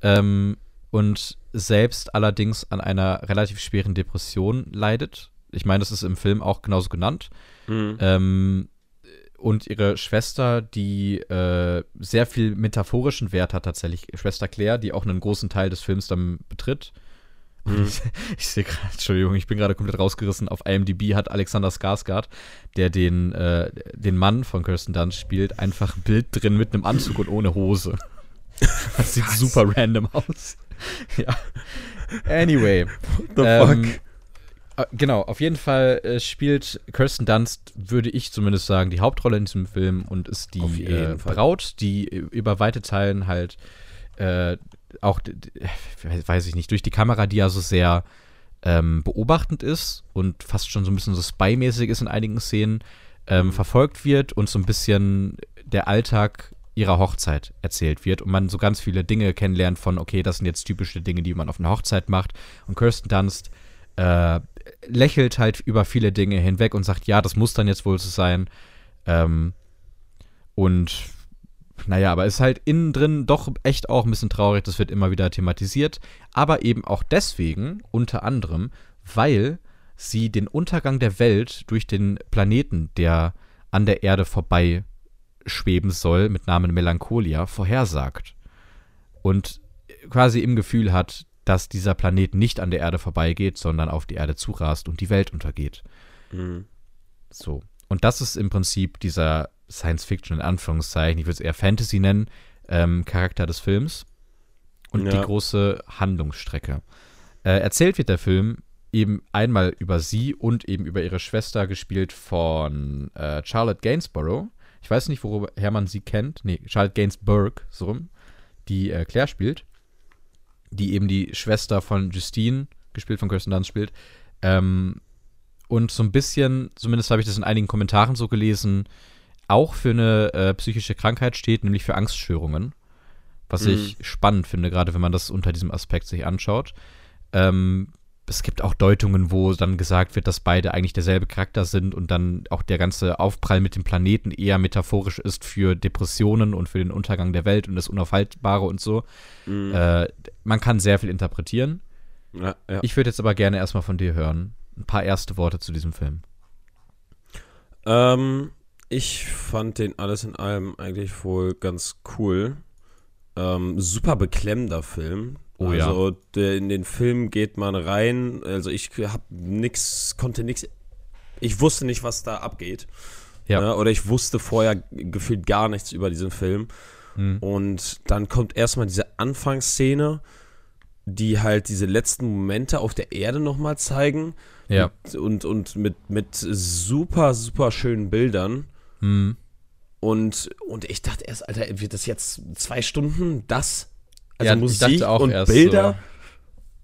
ähm, und selbst allerdings an einer relativ schweren Depression leidet. Ich meine, das ist im Film auch genauso genannt. Mhm. Ähm, und ihre Schwester, die äh, sehr viel metaphorischen Wert hat tatsächlich, Schwester Claire, die auch einen großen Teil des Films dann betritt. Mhm. Ich, ich sehe gerade, Entschuldigung, ich bin gerade komplett rausgerissen. Auf IMDb hat Alexander Skarsgård, der den, äh, den Mann von Kirsten Dunst spielt, einfach ein Bild drin mit einem Anzug und ohne Hose. Das sieht Was? super random aus. ja. Anyway. What the ähm, fuck? Äh, genau, auf jeden Fall äh, spielt Kirsten Dunst, würde ich zumindest sagen, die Hauptrolle in diesem Film und ist die äh, Braut, die über weite Teilen halt äh, auch, weiß ich nicht, durch die Kamera, die ja so sehr ähm, beobachtend ist und fast schon so ein bisschen so spy-mäßig ist in einigen Szenen, ähm, verfolgt wird und so ein bisschen der Alltag ihrer Hochzeit erzählt wird und man so ganz viele Dinge kennenlernt von, okay, das sind jetzt typische Dinge, die man auf einer Hochzeit macht. Und Kirsten Dunst äh, lächelt halt über viele Dinge hinweg und sagt, ja, das muss dann jetzt wohl so sein. Ähm, und naja, aber ist halt innen drin doch echt auch ein bisschen traurig, das wird immer wieder thematisiert. Aber eben auch deswegen, unter anderem, weil sie den Untergang der Welt durch den Planeten, der an der Erde vorbei schweben soll, mit Namen Melancholia, vorhersagt. Und quasi im Gefühl hat, dass dieser Planet nicht an der Erde vorbeigeht, sondern auf die Erde zurast und die Welt untergeht. Mhm. So. Und das ist im Prinzip dieser Science-Fiction in Anführungszeichen, ich würde es eher Fantasy nennen, ähm, Charakter des Films und ja. die große Handlungsstrecke. Äh, erzählt wird der Film eben einmal über sie und eben über ihre Schwester, gespielt von äh, Charlotte Gainsborough. Ich weiß nicht, woher man sie kennt. Nee, Charlotte Gainsbourg, so rum, die äh, Claire spielt die eben die Schwester von Justine, gespielt von Kirsten Dunst, spielt. Ähm, und so ein bisschen, zumindest habe ich das in einigen Kommentaren so gelesen, auch für eine äh, psychische Krankheit steht, nämlich für Angststörungen. Was mhm. ich spannend finde, gerade wenn man das unter diesem Aspekt sich anschaut. Ähm, es gibt auch Deutungen, wo dann gesagt wird, dass beide eigentlich derselbe Charakter sind und dann auch der ganze Aufprall mit dem Planeten eher metaphorisch ist für Depressionen und für den Untergang der Welt und das Unaufhaltbare und so. Mhm. Äh, man kann sehr viel interpretieren. Ja, ja. Ich würde jetzt aber gerne erstmal von dir hören. Ein paar erste Worte zu diesem Film. Ähm, ich fand den alles in allem eigentlich wohl ganz cool. Ähm, super beklemmender Film. Oh ja. also der, in den Film geht man rein, also ich hab nix, konnte nix, ich wusste nicht, was da abgeht. Ja. Ne? Oder ich wusste vorher gefühlt gar nichts über diesen Film. Hm. Und dann kommt erstmal diese Anfangsszene, die halt diese letzten Momente auf der Erde nochmal zeigen. Ja. Und, und mit, mit super, super schönen Bildern. Hm. Und, und ich dachte erst, Alter, wird das jetzt zwei Stunden? Das? Also Ja, ich Musik dachte auch und Bilder.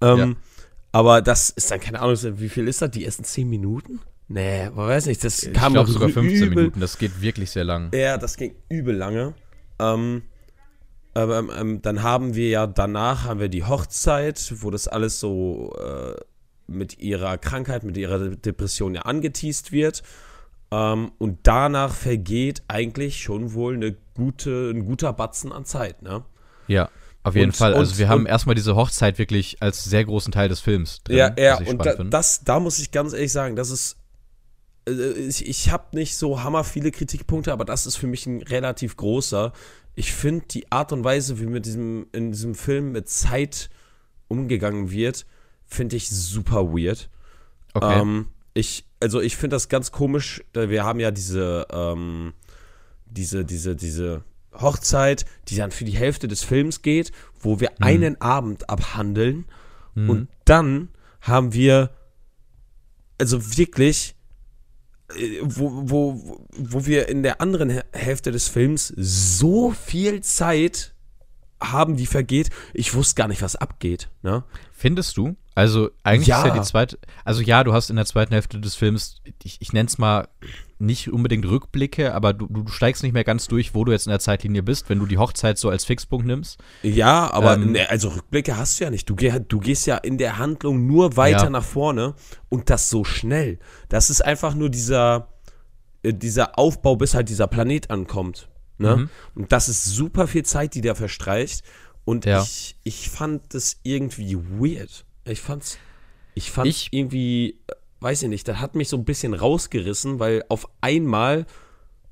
Ähm, Ja. Aber das ist dann, keine Ahnung, wie viel ist das? Die ersten zehn Minuten? Nee, man weiß nicht. Das Ich kam noch sogar 15 übel, Minuten. Das geht wirklich sehr lang. Ja, das ging übel lange. Ähm, aber ähm, ähm, dann haben wir ja danach haben wir die Hochzeit, wo das alles so äh, mit ihrer Krankheit, mit ihrer Depression ja angeteased wird. Ähm, und danach vergeht eigentlich schon wohl eine gute, ein guter Batzen an Zeit, ne? Ja, auf jeden Und- Fall. Also und- wir haben und- erstmal diese Hochzeit wirklich als sehr großen Teil des Films drin. Ja, ja, und da, das, da muss ich ganz ehrlich sagen, das ist, äh, ich, ich habe nicht so hammer viele Kritikpunkte, aber das ist für mich ein relativ großer. Ich finde die Art und Weise, wie mit diesem, in diesem Film mit Zeit umgegangen wird, finde ich super weird. okay. Ähm, ich, also ich finde das ganz komisch. da Wir haben ja diese, ähm, diese, diese, diese Hochzeit, die dann für die Hälfte des Films geht, wo wir einen Abend abhandeln Mhm. und dann haben wir, also wirklich, äh, wo, wo, wo wir in der anderen Hä- Hälfte des Films so viel Zeit haben, die vergeht. Ich wusste gar nicht, was abgeht. Ne? Findest du? Also eigentlich Ja. ist ja die zweite, also ja, du hast in der zweiten Hälfte des Films, ich, ich nenne es mal nicht unbedingt Rückblicke, aber du, du steigst nicht mehr ganz durch, wo du jetzt in der Zeitlinie bist, wenn du die Hochzeit so als Fixpunkt nimmst. Ja, aber Ähm, ne, also Rückblicke hast du ja nicht. Du, geh, du gehst ja in der Handlung nur weiter Ja. nach vorne und das so schnell. Das ist einfach nur dieser, äh, dieser Aufbau, bis halt dieser Planet ankommt. Ne? Mhm. Und das ist super viel Zeit, die da verstreicht. Und Ja. ich, ich fand das irgendwie weird. Ich fand's, ich fand's Ich- irgendwie, weiß ich nicht, das hat mich so ein bisschen rausgerissen, weil auf einmal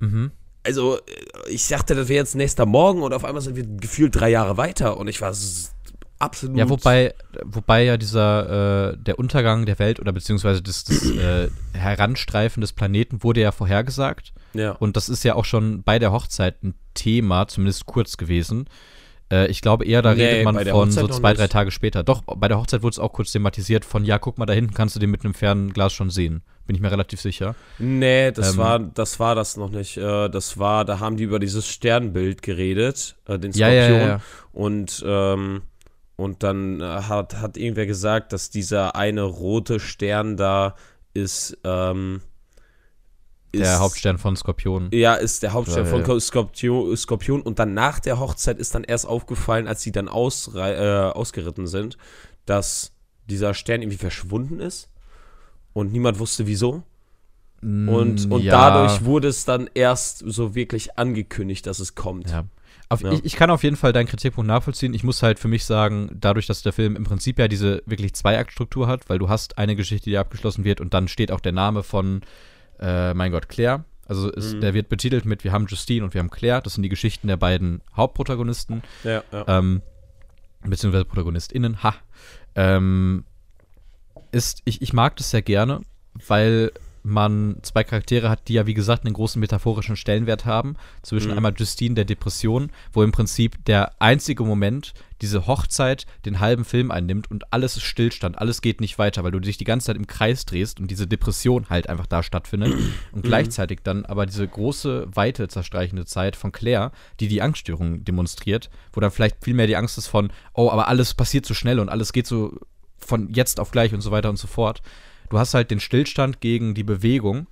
Mhm. also äh, ich dachte, das wäre jetzt nächster Morgen und auf einmal sind wir gefühlt drei Jahre weiter und ich war absolut. Ja, wobei, wobei ja dieser, äh, der Untergang der Welt oder beziehungsweise das, das äh, Heranstreifen des Planeten wurde ja vorhergesagt. Ja. Und das ist ja auch schon bei der Hochzeit ein Thema, zumindest kurz gewesen. Äh, ich glaube eher, da Nee, redet man von so zwei, drei Tage später. Doch, bei der Hochzeit wurde es auch kurz thematisiert von, ja, guck mal, da hinten kannst du den mit einem Fernglas schon sehen. Bin ich mir relativ sicher. Nee, das Ähm, war das war das noch nicht. Äh, Das war, da haben die über dieses Sternbild geredet, äh, den Skorpion. ja, ja, ja. Und, ähm, und dann äh, hat, hat irgendwer gesagt, dass dieser eine rote Stern da ist, ähm, Der ist- Hauptstern von Skorpion. Ja, ist der Hauptstern Ja, von Skorpion, Skorpion. Und dann nach der Hochzeit ist dann erst aufgefallen, als sie dann ausrei- äh, ausgeritten sind, dass dieser Stern irgendwie verschwunden ist. Und niemand wusste wieso. Und, Mm, und ja. dadurch wurde es dann erst so wirklich angekündigt, dass es kommt. Ja. Auf, Ja. Ich, ich kann auf jeden Fall deinen Kritikpunkt nachvollziehen. Ich muss halt für mich sagen, dadurch, dass der Film im Prinzip ja diese wirklich Zweiaktstruktur hat, weil du hast eine Geschichte, die abgeschlossen wird und dann steht auch der Name von, äh, mein Gott, Claire. Also es, Mhm. der wird betitelt mit, wir haben Justine und wir haben Claire. Das sind die Geschichten der beiden Hauptprotagonisten. Ja, ja. Ähm, beziehungsweise ProtagonistInnen, ha. Ähm, ist, ich, ich mag das sehr gerne, weil man zwei Charaktere hat, die ja, wie gesagt, einen großen metaphorischen Stellenwert haben. Zwischen Mhm. einmal Justine, der Depression, wo im Prinzip der einzige Moment, diese Hochzeit, den halben Film einnimmt und alles ist Stillstand, alles geht nicht weiter, weil du dich die ganze Zeit im Kreis drehst und diese Depression halt einfach da stattfindet. Und gleichzeitig dann aber diese große, weite, zerstreichende Zeit von Claire, die die Angststörung demonstriert, wo dann vielleicht viel mehr die Angst ist von, oh, aber alles passiert so schnell und alles geht so von jetzt auf gleich und so weiter und so fort. Du hast halt den Stillstand gegen die Bewegung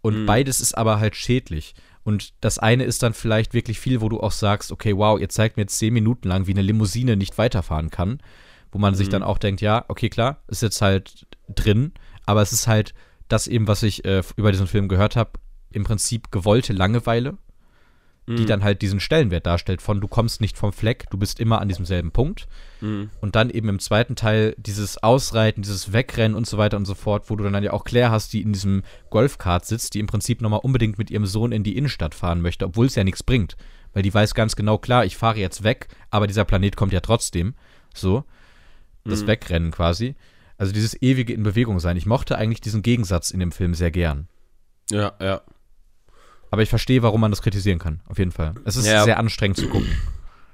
und Mhm. beides ist aber halt schädlich. Und das eine ist dann vielleicht wirklich viel, wo du auch sagst, okay, wow, ihr zeigt mir jetzt zehn Minuten lang, wie eine Limousine nicht weiterfahren kann. Wo man sich Mhm. dann auch denkt, ja, okay, klar, ist jetzt halt drin, aber es ist halt das eben, was ich äh, über diesen Film gehört habe, im Prinzip gewollte Langeweile, die Mhm. dann halt diesen Stellenwert darstellt von, du kommst nicht vom Fleck, du bist immer an diesem selben Punkt. Mhm. Und dann eben im zweiten Teil dieses Ausreiten, dieses Wegrennen und so weiter und so fort, wo du dann ja auch Claire hast, die in diesem Golfkart sitzt, die im Prinzip nochmal unbedingt mit ihrem Sohn in die Innenstadt fahren möchte, obwohl es ja nichts bringt. Weil die weiß ganz genau, klar, ich fahre jetzt weg, aber dieser Planet kommt ja trotzdem. So. Das Mhm. Wegrennen quasi. Also dieses ewige in Bewegung sein. Ich mochte eigentlich diesen Gegensatz in dem Film sehr gern. Ja, ja. Aber ich verstehe, warum man das kritisieren kann. Auf jeden Fall. Es ist Ja. sehr anstrengend zu gucken.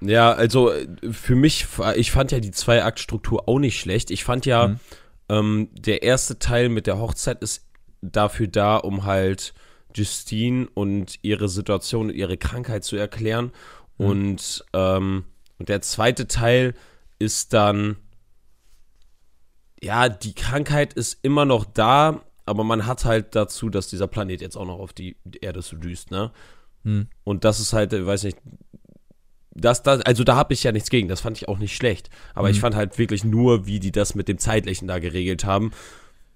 Ja, also äh, für mich, ich fand ja die Zwei-Akt-Struktur auch nicht schlecht. Ich fand ja, Mhm. ähm, der erste Teil mit der Hochzeit ist dafür da, um halt Justine und ihre Situation und ihre Krankheit zu erklären. Mhm. Und, ähm, und der zweite Teil ist dann, ja, die Krankheit ist immer noch da, aber man hat halt dazu, dass dieser Planet jetzt auch noch auf die Erde so düst, ne? Hm. Und das ist halt, ich weiß nicht, das, das, also da habe ich ja nichts gegen, das fand ich auch nicht schlecht. Aber Mhm. ich fand halt wirklich nur, wie die das mit dem Zeitlichen da geregelt haben,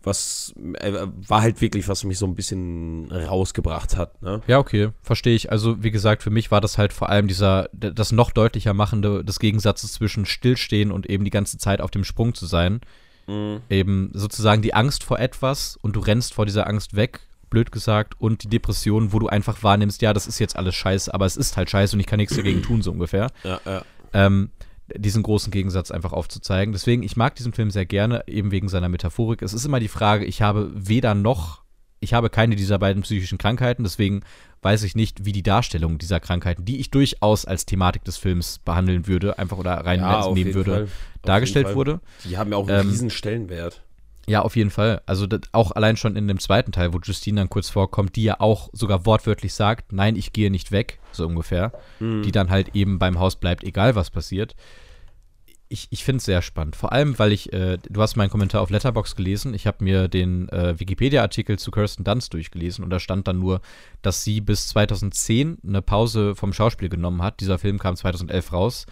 was äh, war halt wirklich, was mich so ein bisschen rausgebracht hat, ne? Ja, okay, verstehe ich. Also, wie gesagt, für mich war das halt vor allem dieser, das noch deutlicher machende des Gegensatzes zwischen Stillstehen und eben die ganze Zeit auf dem Sprung zu sein. Eben sozusagen die Angst vor etwas und du rennst vor dieser Angst weg, blöd gesagt, und die Depression, wo du einfach wahrnimmst, ja, das ist jetzt alles scheiße, aber es ist halt scheiße und ich kann nichts dagegen tun, so ungefähr. Ja, ja. ähm, diesen großen Gegensatz einfach aufzuzeigen. Deswegen, ich mag diesen Film sehr gerne, eben wegen seiner Metaphorik. Es ist immer die Frage, ich habe weder noch, ich habe keine dieser beiden psychischen Krankheiten, deswegen weiß ich nicht, wie die Darstellung dieser Krankheiten, die ich durchaus als Thematik des Films behandeln würde, einfach oder Ja, reinnehmen jeden würde, dargestellt wurde. Die haben ja auch einen Ähm, riesen Stellenwert. Ja, auf jeden Fall. Also auch allein schon in dem zweiten Teil, wo Justine dann kurz vorkommt, die ja auch sogar wortwörtlich sagt, nein, ich gehe nicht weg, so ungefähr. Mhm. Die dann halt eben beim Haus bleibt, egal was passiert. Ich, ich finde es sehr spannend. Vor allem, weil ich, äh, du hast meinen Kommentar auf Letterbox gelesen. Ich habe mir den äh, Wikipedia-Artikel zu Kirsten Dunst durchgelesen und da stand dann nur, dass sie bis 2010 eine Pause vom Schauspiel genommen hat. Dieser Film kam 2011 raus.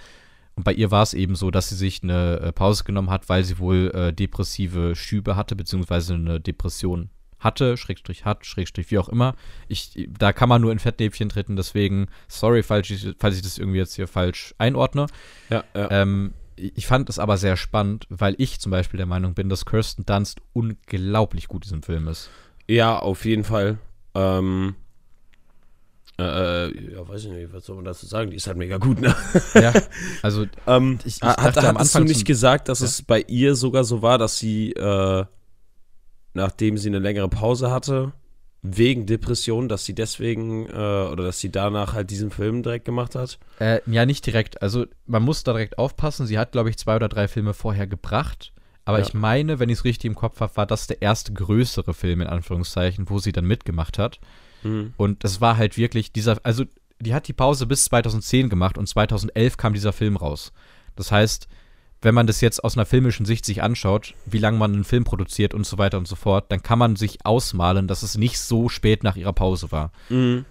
Und bei ihr war es eben so, dass sie sich eine äh, Pause genommen hat, weil sie wohl äh, depressive Schübe hatte, beziehungsweise eine Depression hatte, Schrägstrich hat, Schrägstrich wie auch immer. Ich, da kann man nur in Fettnäpfchen treten, deswegen, sorry, falls ich, falls ich das irgendwie jetzt hier falsch einordne. Ja, ja. Ähm, ich fand es aber sehr spannend, weil ich zum Beispiel der Meinung bin, dass Kirsten Dunst unglaublich gut in diesem Film ist. Ja, auf jeden Fall. Ähm, äh, ja, weiß ich nicht, was soll man dazu sagen? Die ist halt mega gut, ne? Ja, also Ähm, Ich- ich hat, dachte hattest du nicht gesagt, dass Ja? es bei ihr sogar so war, dass sie, äh, nachdem sie eine längere Pause hatte, wegen Depression, dass sie deswegen, äh, oder dass sie danach halt diesen Film direkt gemacht hat? Äh, ja, nicht direkt. Also man muss da direkt aufpassen. Sie hat, glaube ich, zwei oder drei Filme vorher gebracht. Aber Ja. ich meine, wenn ich es richtig im Kopf habe, war das der erste größere Film, in Anführungszeichen, wo sie dann mitgemacht hat. Mhm. Und das war halt wirklich dieser, also die hat die Pause bis 2010 gemacht und 2011 kam dieser Film raus. Das heißt, wenn man das jetzt aus einer filmischen Sicht sich anschaut, wie lange man einen Film produziert und so weiter und so fort, dann kann man sich ausmalen, dass es nicht so spät nach ihrer Pause war. Mhm.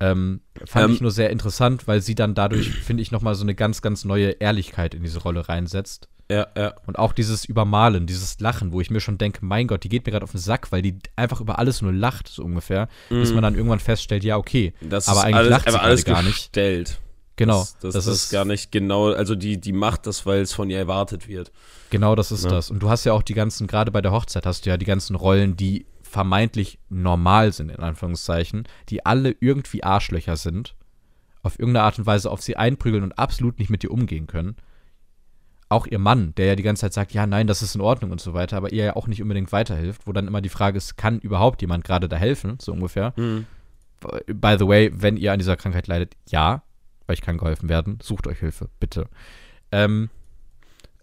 Ähm, fand Ähm, ich nur sehr interessant, weil sie dann dadurch, finde ich, nochmal so eine ganz, ganz neue Ehrlichkeit in diese Rolle reinsetzt. Ja, ja. Und auch dieses Übermalen, dieses Lachen, wo ich mir schon denke, mein Gott, die geht mir gerade auf den Sack, weil die einfach über alles nur lacht, so ungefähr. Bis man dann irgendwann feststellt, ja, okay. Das aber ist eigentlich alles, lacht sie alles gar nicht. Genau. Das, das, das ist gar nicht genau, also die, die macht das, weil es von ihr erwartet wird. Genau, das ist Ja. das. Und du hast ja auch die ganzen, gerade bei der Hochzeit hast du ja die ganzen Rollen, die vermeintlich normal sind, in Anführungszeichen, die alle irgendwie Arschlöcher sind, auf irgendeine Art und Weise auf sie einprügeln und absolut nicht mit dir umgehen können. Auch ihr Mann, der ja die ganze Zeit sagt, ja, nein, das ist in Ordnung und so weiter, aber ihr ja auch nicht unbedingt weiterhilft, wo dann immer die Frage ist, kann überhaupt jemand gerade da helfen, so ungefähr. Mhm. By the way, wenn ihr an dieser Krankheit leidet, ja, euch kann geholfen werden, sucht euch Hilfe, bitte. Ähm,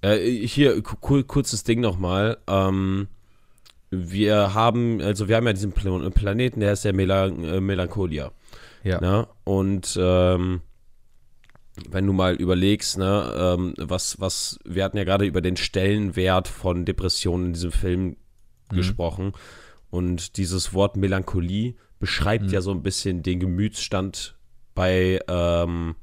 Äh, hier, ku- kurzes Ding nochmal. Ähm, wir haben, also wir haben ja diesen Pla- Planeten, der ist ja Melan äh, Melancholia. ja. Ne? Und ähm, wenn du mal überlegst, ne, ähm, was, was, wir hatten ja gerade über den Stellenwert von Depressionen in diesem Film Mhm. gesprochen. Und dieses Wort Melancholie beschreibt Mhm. ja so ein bisschen den Gemütsstand bei, ähm,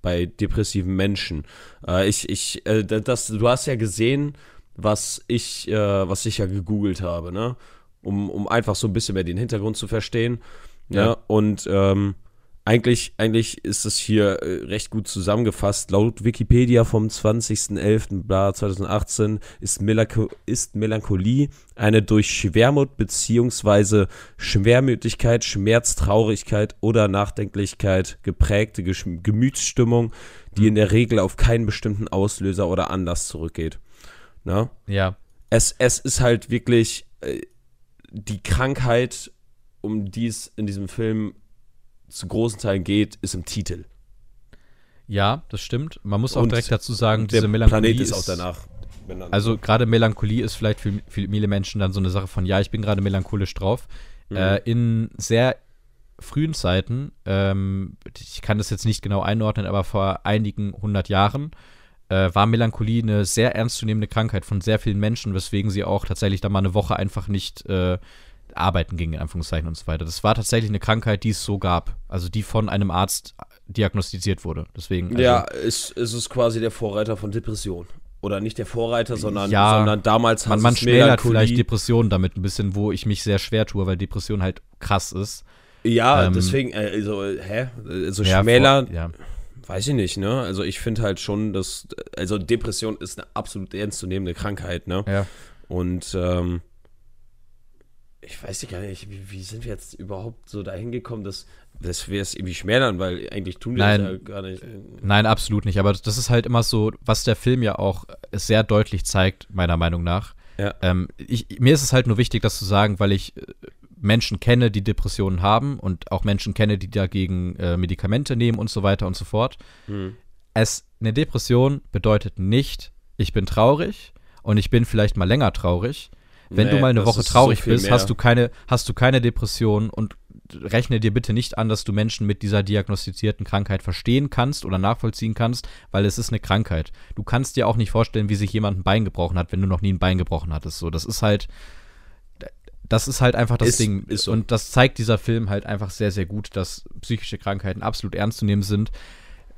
bei depressiven Menschen. Äh, ich, ich, äh, das, du hast ja gesehen, was ich, äh, was ich ja gegoogelt habe, ne? Um, um einfach so ein bisschen mehr den Hintergrund zu verstehen. Ja. Ja. Und ähm, eigentlich, eigentlich ist es hier äh, recht gut zusammengefasst. Laut Wikipedia vom 20.11.2018 ist, Melancho ist Melancholie eine durch Schwermut bzw. Schwermütigkeit, Schmerztraurigkeit oder Nachdenklichkeit geprägte Gemütsstimmung, die in der Regel auf keinen bestimmten Auslöser oder Anlass zurückgeht. Na? Ja. Es, es ist halt wirklich äh, die Krankheit, um die es in diesem Film zu großen Teilen geht, ist im Titel. Ja, das stimmt. Man muss auch Und direkt dazu sagen, diese Melancholie Planet ist auch danach. benannt. Also gerade Melancholie ist vielleicht für, für viele Menschen dann so eine Sache von, ja, ich bin gerade melancholisch drauf. Mhm. Äh, in sehr frühen Zeiten, ähm, ich kann das jetzt nicht genau einordnen, aber vor einigen hundert Jahren äh, war Melancholie eine sehr ernstzunehmende Krankheit von sehr vielen Menschen, weswegen sie auch tatsächlich dann mal eine Woche einfach nicht äh, arbeiten ging, in Anführungszeichen und so weiter. Das war tatsächlich eine Krankheit, die es so gab, also die von einem Arzt diagnostiziert wurde. Deswegen, also, ja, ist, ist es quasi der Vorreiter von Depression. Oder nicht der Vorreiter, sondern, Ja, sondern damals man, hat man es schmälert vielleicht Depressionen damit ein bisschen, wo ich mich sehr schwer tue, weil Depression halt krass ist. Ja, ähm, deswegen, äh, also, hä? Also Ja, Schmäler, vor- ja. weiß ich nicht, ne? Also ich finde halt schon, dass, also Depression ist eine absolut ernstzunehmende Krankheit, ne? Ja. Und ähm, ich weiß ja gar nicht, wie, wie sind wir jetzt überhaupt so dahin gekommen, dass, dass wir es irgendwie schmälern, weil eigentlich tun wir Nein. das ja gar nicht. Nein, absolut nicht. Aber das ist halt immer so, was der Film ja auch sehr deutlich zeigt, meiner Meinung nach. Ja. Ähm, ich, mir ist es halt nur wichtig, das zu sagen, weil ich äh, Menschen kenne, die Depressionen haben und auch Menschen kenne, die dagegen äh, Medikamente nehmen und so weiter und so fort. Hm. Es, eine Depression bedeutet nicht, ich bin traurig und ich bin vielleicht mal länger traurig. Wenn du Nee, mal eine Woche so traurig viel bist, mehr. hast du keine, hast du keine Depression und rechne dir bitte nicht an, dass du Menschen mit dieser diagnostizierten Krankheit verstehen kannst oder nachvollziehen kannst, weil es ist eine Krankheit. Du kannst dir auch nicht vorstellen, wie sich jemand ein Bein gebrochen hat, wenn du noch nie ein Bein gebrochen hattest. So, das ist halt, das ist halt einfach das Ist- Ding. ist so. Und das zeigt dieser Film halt einfach sehr, sehr gut, dass psychische Krankheiten absolut ernst zu nehmen sind.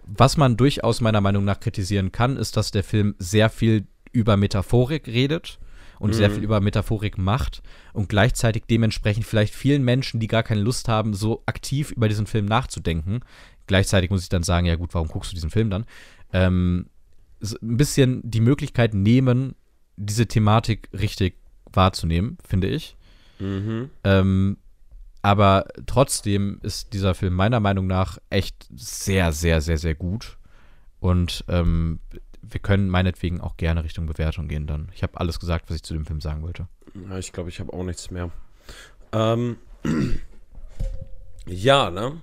Was man durchaus meiner Meinung nach kritisieren kann, ist, dass der Film sehr viel über Metaphorik redet und sehr viel über Metaphorik macht und gleichzeitig dementsprechend vielleicht vielen Menschen, die gar keine Lust haben, so aktiv über diesen Film nachzudenken. Gleichzeitig muss ich dann sagen, ja gut, warum guckst du diesen Film dann? Ähm, ein bisschen die Möglichkeit nehmen, diese Thematik richtig wahrzunehmen, finde ich. Mhm. Ähm, aber trotzdem ist dieser Film meiner Meinung nach echt sehr, sehr, sehr, sehr gut. Und ähm, wir können meinetwegen auch gerne Richtung Bewertung gehen dann. Ich habe alles gesagt, was ich zu dem Film sagen wollte. Ja, ich glaube, ich habe auch nichts mehr. Ähm, ja, ne?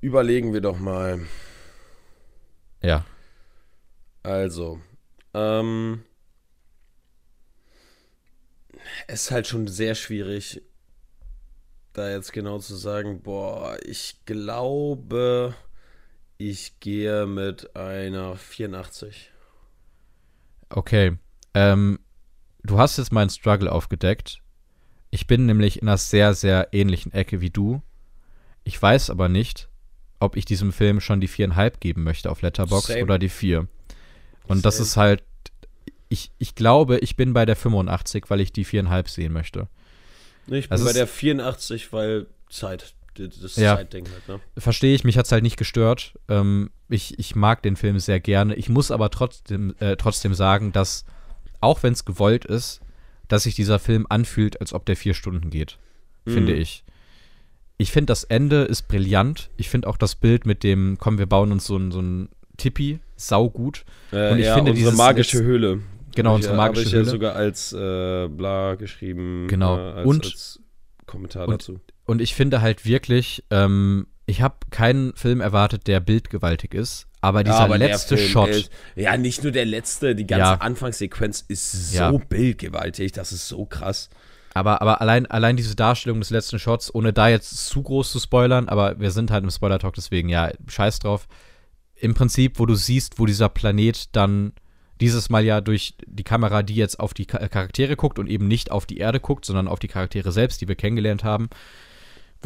Überlegen wir doch mal. Ja. Also, ähm, es ist halt schon sehr schwierig, da jetzt genau zu sagen, boah, ich glaube, ich gehe mit einer 84. Okay. Ähm, du hast jetzt meinen Struggle aufgedeckt. Ich bin nämlich in einer sehr, sehr ähnlichen Ecke wie du. Ich weiß aber nicht, ob ich diesem Film schon die viereinhalb geben möchte auf Letterbox Same. oder die vier. Und das Same. ist halt, ich, ich glaube, ich bin bei der 85, weil ich die viereinhalb sehen möchte. Ich bin Also bei der 84, weil Zeit, das Ja. Zeitding halt, ne? Verstehe ich, mich hat es halt nicht gestört. Ähm, ich, ich mag den Film sehr gerne. Ich muss aber trotzdem, äh, trotzdem sagen, dass, auch wenn es gewollt ist, dass sich dieser Film anfühlt, als ob der vier Stunden geht. Finde Mhm. ich. Ich finde, das Ende ist brillant. Ich finde auch das Bild mit dem, komm, wir bauen uns so ein, so ein Tipi, saugut. Äh, Und ich ja, finde unsere dieses magische Höhle. Genau, unsere ich, magische hab ich ja Höhle. sogar als äh, bla geschrieben. Genau. Äh, als, Und- als Kommentar und- dazu. Und ich finde halt wirklich, ähm, ich habe keinen Film erwartet, der bildgewaltig ist, aber dieser aber der letzte Shot. Ist, ja, nicht nur der letzte, die ganze Ja. Anfangssequenz ist so Ja. bildgewaltig, das ist so krass. Aber, aber allein, allein diese Darstellung des letzten Shots, ohne da jetzt zu groß zu spoilern, aber wir sind halt im Spoiler-Talk, deswegen ja, scheiß drauf. Im Prinzip, wo du siehst, wo dieser Planet dann dieses Mal ja durch die Kamera, die jetzt auf die Cha- Charaktere guckt und eben nicht auf die Erde guckt, sondern auf die Charaktere selbst, die wir kennengelernt haben,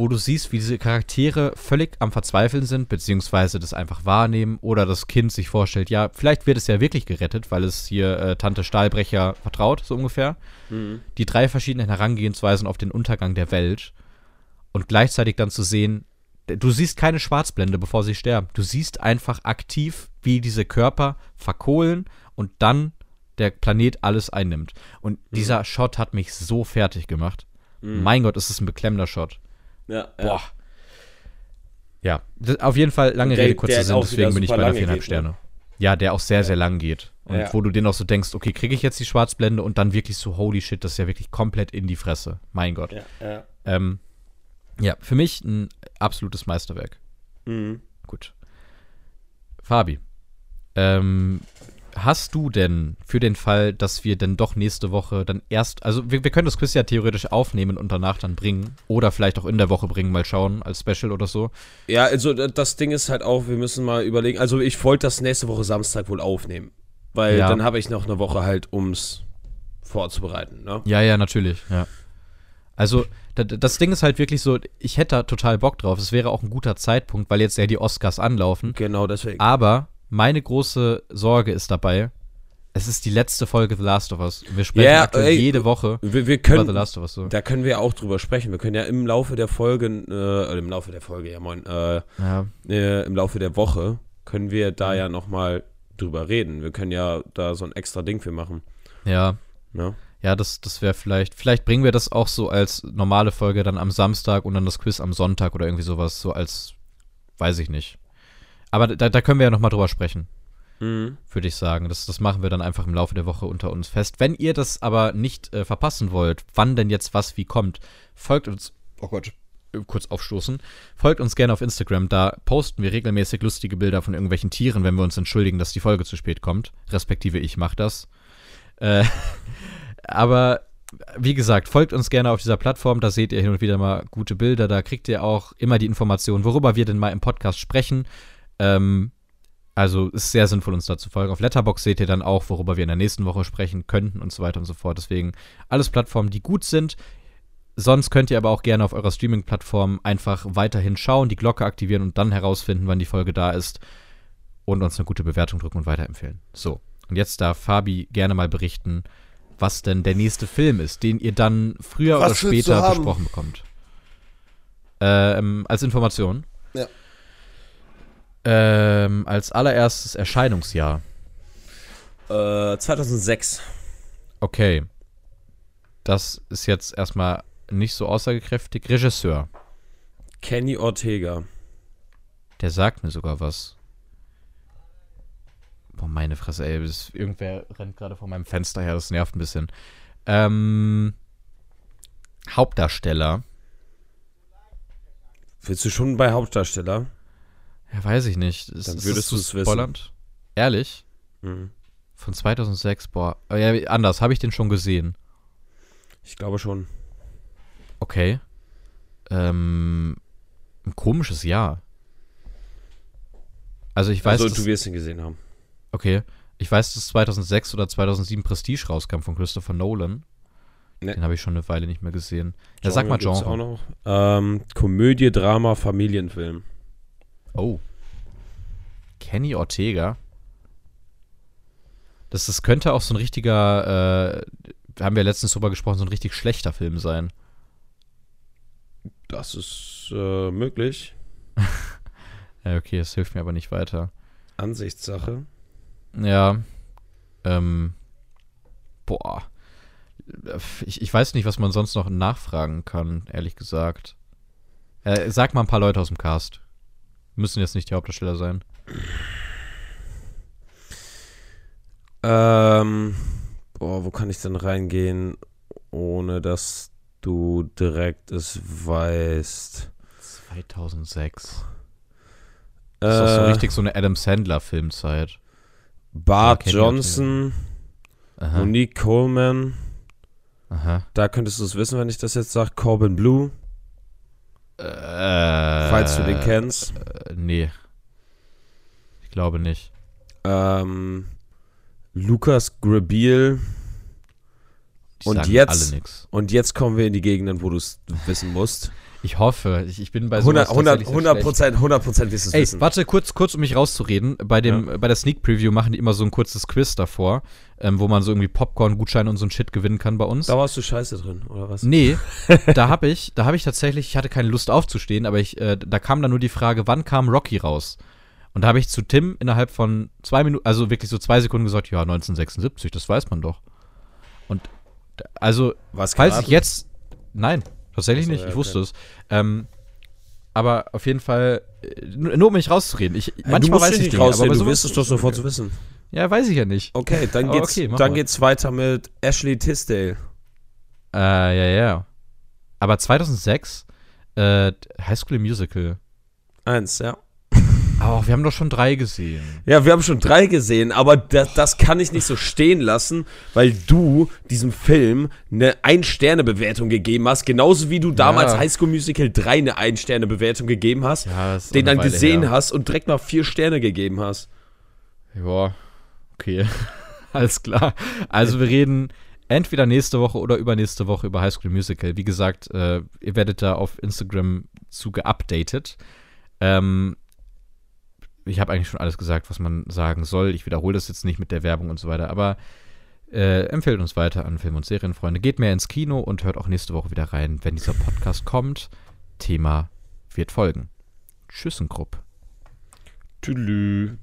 wo du siehst, wie diese Charaktere völlig am Verzweifeln sind, beziehungsweise das einfach wahrnehmen oder das Kind sich vorstellt, ja, vielleicht wird es ja wirklich gerettet, weil es hier äh, Tante Stahlbrecher vertraut, so ungefähr die drei verschiedenen Herangehensweisen auf den Untergang der Welt und gleichzeitig dann zu sehen, Du siehst keine Schwarzblende, bevor sie sterben. Du siehst einfach aktiv, wie diese Körper verkohlen und dann der Planet alles einnimmt. Und Mhm. dieser Shot hat mich so fertig gemacht. Mhm. Mein Gott, ist es ein beklemmender Shot. Ja, Boah. Ja, das, auf jeden Fall lange der- Rede, kurzer Sinn, deswegen bin ich bei der lange viereinhalb geht, Sterne. ne? Ja, der auch sehr, sehr lang geht. Und Ja. wo du den auch so denkst, okay, kriege ich jetzt die Schwarzblende und dann wirklich so, holy shit, das ist ja wirklich komplett in die Fresse. Mein Gott. Ja, ja. Ähm, ja, für mich ein absolutes Meisterwerk. Mhm. Gut. Fabi, ähm, hast du denn für den Fall, dass wir denn doch nächste Woche dann erst, also wir, wir können das Quiz ja theoretisch aufnehmen und danach dann bringen oder vielleicht auch in der Woche bringen, mal schauen, als Special oder so. Ja, also das Ding ist halt auch, wir müssen mal überlegen. Also ich wollte das nächste Woche Samstag wohl aufnehmen. Weil Ja. dann habe ich noch eine Woche halt, ums vorzubereiten, ne? Ja, ja, natürlich, ja. Also, da- das Ding ist halt wirklich so, ich hätte da total Bock drauf. Es wäre auch ein guter Zeitpunkt, weil jetzt ja die Oscars anlaufen. Genau deswegen. Aber meine große Sorge ist dabei, es ist die letzte Folge The Last of Us. Wir sprechen Ja, aktuell ey, jede Woche wir, wir über The können, Last of Us. So. da können wir auch drüber sprechen. Wir können ja im Laufe der Folge, äh, im Laufe der Folge, ja moin, äh, Ja, äh, im Laufe der Woche können wir Mhm. da ja nochmal drüber reden. Wir können ja da so ein extra Ding für machen. ja, Ne? ja, das, das wäre vielleicht, vielleicht bringen wir das auch so als normale Folge dann am Samstag und dann das Quiz am Sonntag oder irgendwie sowas, so als, weiß ich nicht. Aber da, da können wir ja nochmal drüber sprechen. Mhm. würde ich sagen. Das, das machen wir dann einfach im Laufe der Woche unter uns fest. Wenn ihr das aber nicht äh, verpassen wollt, wann denn jetzt was wie kommt, folgt uns. Oh Gott. Kurz aufstoßen. Folgt uns gerne auf Instagram. Da posten wir regelmäßig lustige Bilder von irgendwelchen Tieren, wenn wir uns entschuldigen, dass die Folge zu spät kommt. Respektive ich mache das. Äh, aber wie gesagt, folgt uns gerne auf dieser Plattform. Da seht ihr hin und wieder mal gute Bilder. Da kriegt ihr auch immer die Informationen, worüber wir denn mal im Podcast sprechen. Ähm, also ist sehr sinnvoll, uns da zu folgen. Auf Letterbox seht ihr dann auch, worüber wir in der nächsten Woche sprechen könnten und so weiter und so fort. Deswegen alles Plattformen, die gut sind. Sonst könnt ihr aber auch gerne auf eurer Streaming-Plattform einfach weiterhin schauen, die Glocke aktivieren und dann herausfinden, wann die Folge da ist und uns eine gute Bewertung drücken und weiterempfehlen. So, und jetzt darf Fabi gerne mal berichten, was denn der nächste Film ist, den ihr dann früher Was oder später besprochen bekommt. Ähm, als Information. Ja. Ähm, als allererstes Erscheinungsjahr. Äh, 2006. Okay. Das ist jetzt erstmal nicht so aussagekräftig. Regisseur. Kenny Ortega. Der sagt mir sogar was. Boah, meine Fresse, ey. Das, irgendwer rennt gerade vor meinem Fenster her. Das nervt ein bisschen. Ähm, Hauptdarsteller. Willst du schon bei Hauptdarsteller? Ja, weiß ich nicht. Ist, Dann würdest zu du's wissen. Ehrlich? Mhm. Von 2006, boah. Oh, ja, anders, habe ich den schon gesehen. Ich glaube schon. Okay. Ähm, ein komisches Jahr. Also ich weiß, also, du wirst ihn gesehen haben. okay, ich weiß, dass 2006 oder 2007 Prestige rauskam von Christopher Nolan. Nee. Den habe ich schon eine Weile nicht mehr gesehen. Ja, sag mal Genre. Auch noch. Ähm, Komödie, Drama, Familienfilm. Oh. Kenny Ortega. Das, das könnte auch so ein richtiger, äh, haben wir letztens drüber gesprochen, so ein richtig schlechter Film sein. Das ist äh, möglich. Ja, okay, das hilft mir aber nicht weiter. Ansichtssache. Ja. Ähm. Boah. Ich, ich weiß nicht, was man sonst noch nachfragen kann, ehrlich gesagt. Äh, sag mal ein paar Leute aus dem Cast. Müssen jetzt nicht die Hauptdarsteller sein. Ähm, boah, wo kann ich denn reingehen, ohne dass du direkt es weißt? 2006. Das ist doch so Äh, richtig so eine Adam Sandler-Filmzeit. Bart Johnson. Monique Coleman. Aha. Da könntest du es wissen, wenn ich das jetzt sage. Corbin Blue, Äh, falls du den kennst. Äh, nee. Ich glaube nicht. Ähm, Lukas Grabil, Die Und jetzt-. Und jetzt kommen wir in die Gegenden, wo du es wissen musst. Ich hoffe, ich, ich bin bei sowas 100, 100, tatsächlich sehr 100 schlecht. Prozent, 100 Prozent wirst du es Ey, wissen. warte, kurz, kurz, um mich rauszureden. Bei, dem, bei der Sneak Preview machen die immer so ein kurzes Quiz davor, ähm, wo man so irgendwie Popcorn-Gutscheine und so ein Shit gewinnen kann bei uns. Da warst du scheiße drin, oder was? Nee, da habe ich, da habe ich tatsächlich, ich hatte keine Lust aufzustehen, aber ich, äh, da kam dann nur die Frage, wann kam Rocky raus? Und da habe ich zu Tim innerhalb von zwei Minuten, also wirklich so zwei Sekunden gesagt, ja, 1976, das weiß man doch. Und also, Was falls geraten? ich jetzt, nein, tatsächlich Ach so, nicht, ja, ich okay. wusste es. Ähm, aber auf jeden Fall, äh, nur, um mich rauszureden. Ich, du manchmal musst weiß ich nicht Dinge, aber du wirst es doch sofort zu wissen. Ja, weiß ich ja nicht. Okay, dann geht's, okay, dann mal. geht's weiter mit Ashley Tisdale. Äh, ja, ja. Aber 2006, äh, High School Musical. Eins, ja. Aber wir haben doch schon drei gesehen. Ja, wir haben schon drei gesehen, aber das, das kann ich nicht so stehen lassen, weil du diesem Film eine Ein-Sterne-Bewertung gegeben hast, genauso wie du damals Ja. High School Musical 3 eine Ein-Sterne-Bewertung gegeben hast, Ja, den dann Weile gesehen her. hast und direkt mal vier Sterne gegeben hast. Ja, okay. Alles klar. Also wir reden entweder nächste Woche oder übernächste Woche über High School Musical. Wie gesagt, äh, ihr werdet da auf Instagram zu geupdatet. Ähm, ich habe eigentlich schon alles gesagt, was man sagen soll. Ich wiederhole das jetzt nicht mit der Werbung und so weiter, aber äh, empfehlt uns weiter an Film- und Serienfreunde. Geht mehr ins Kino und hört auch nächste Woche wieder rein, wenn dieser Podcast kommt. Thema wird folgen. Tschüssengrupp. Tüdelü.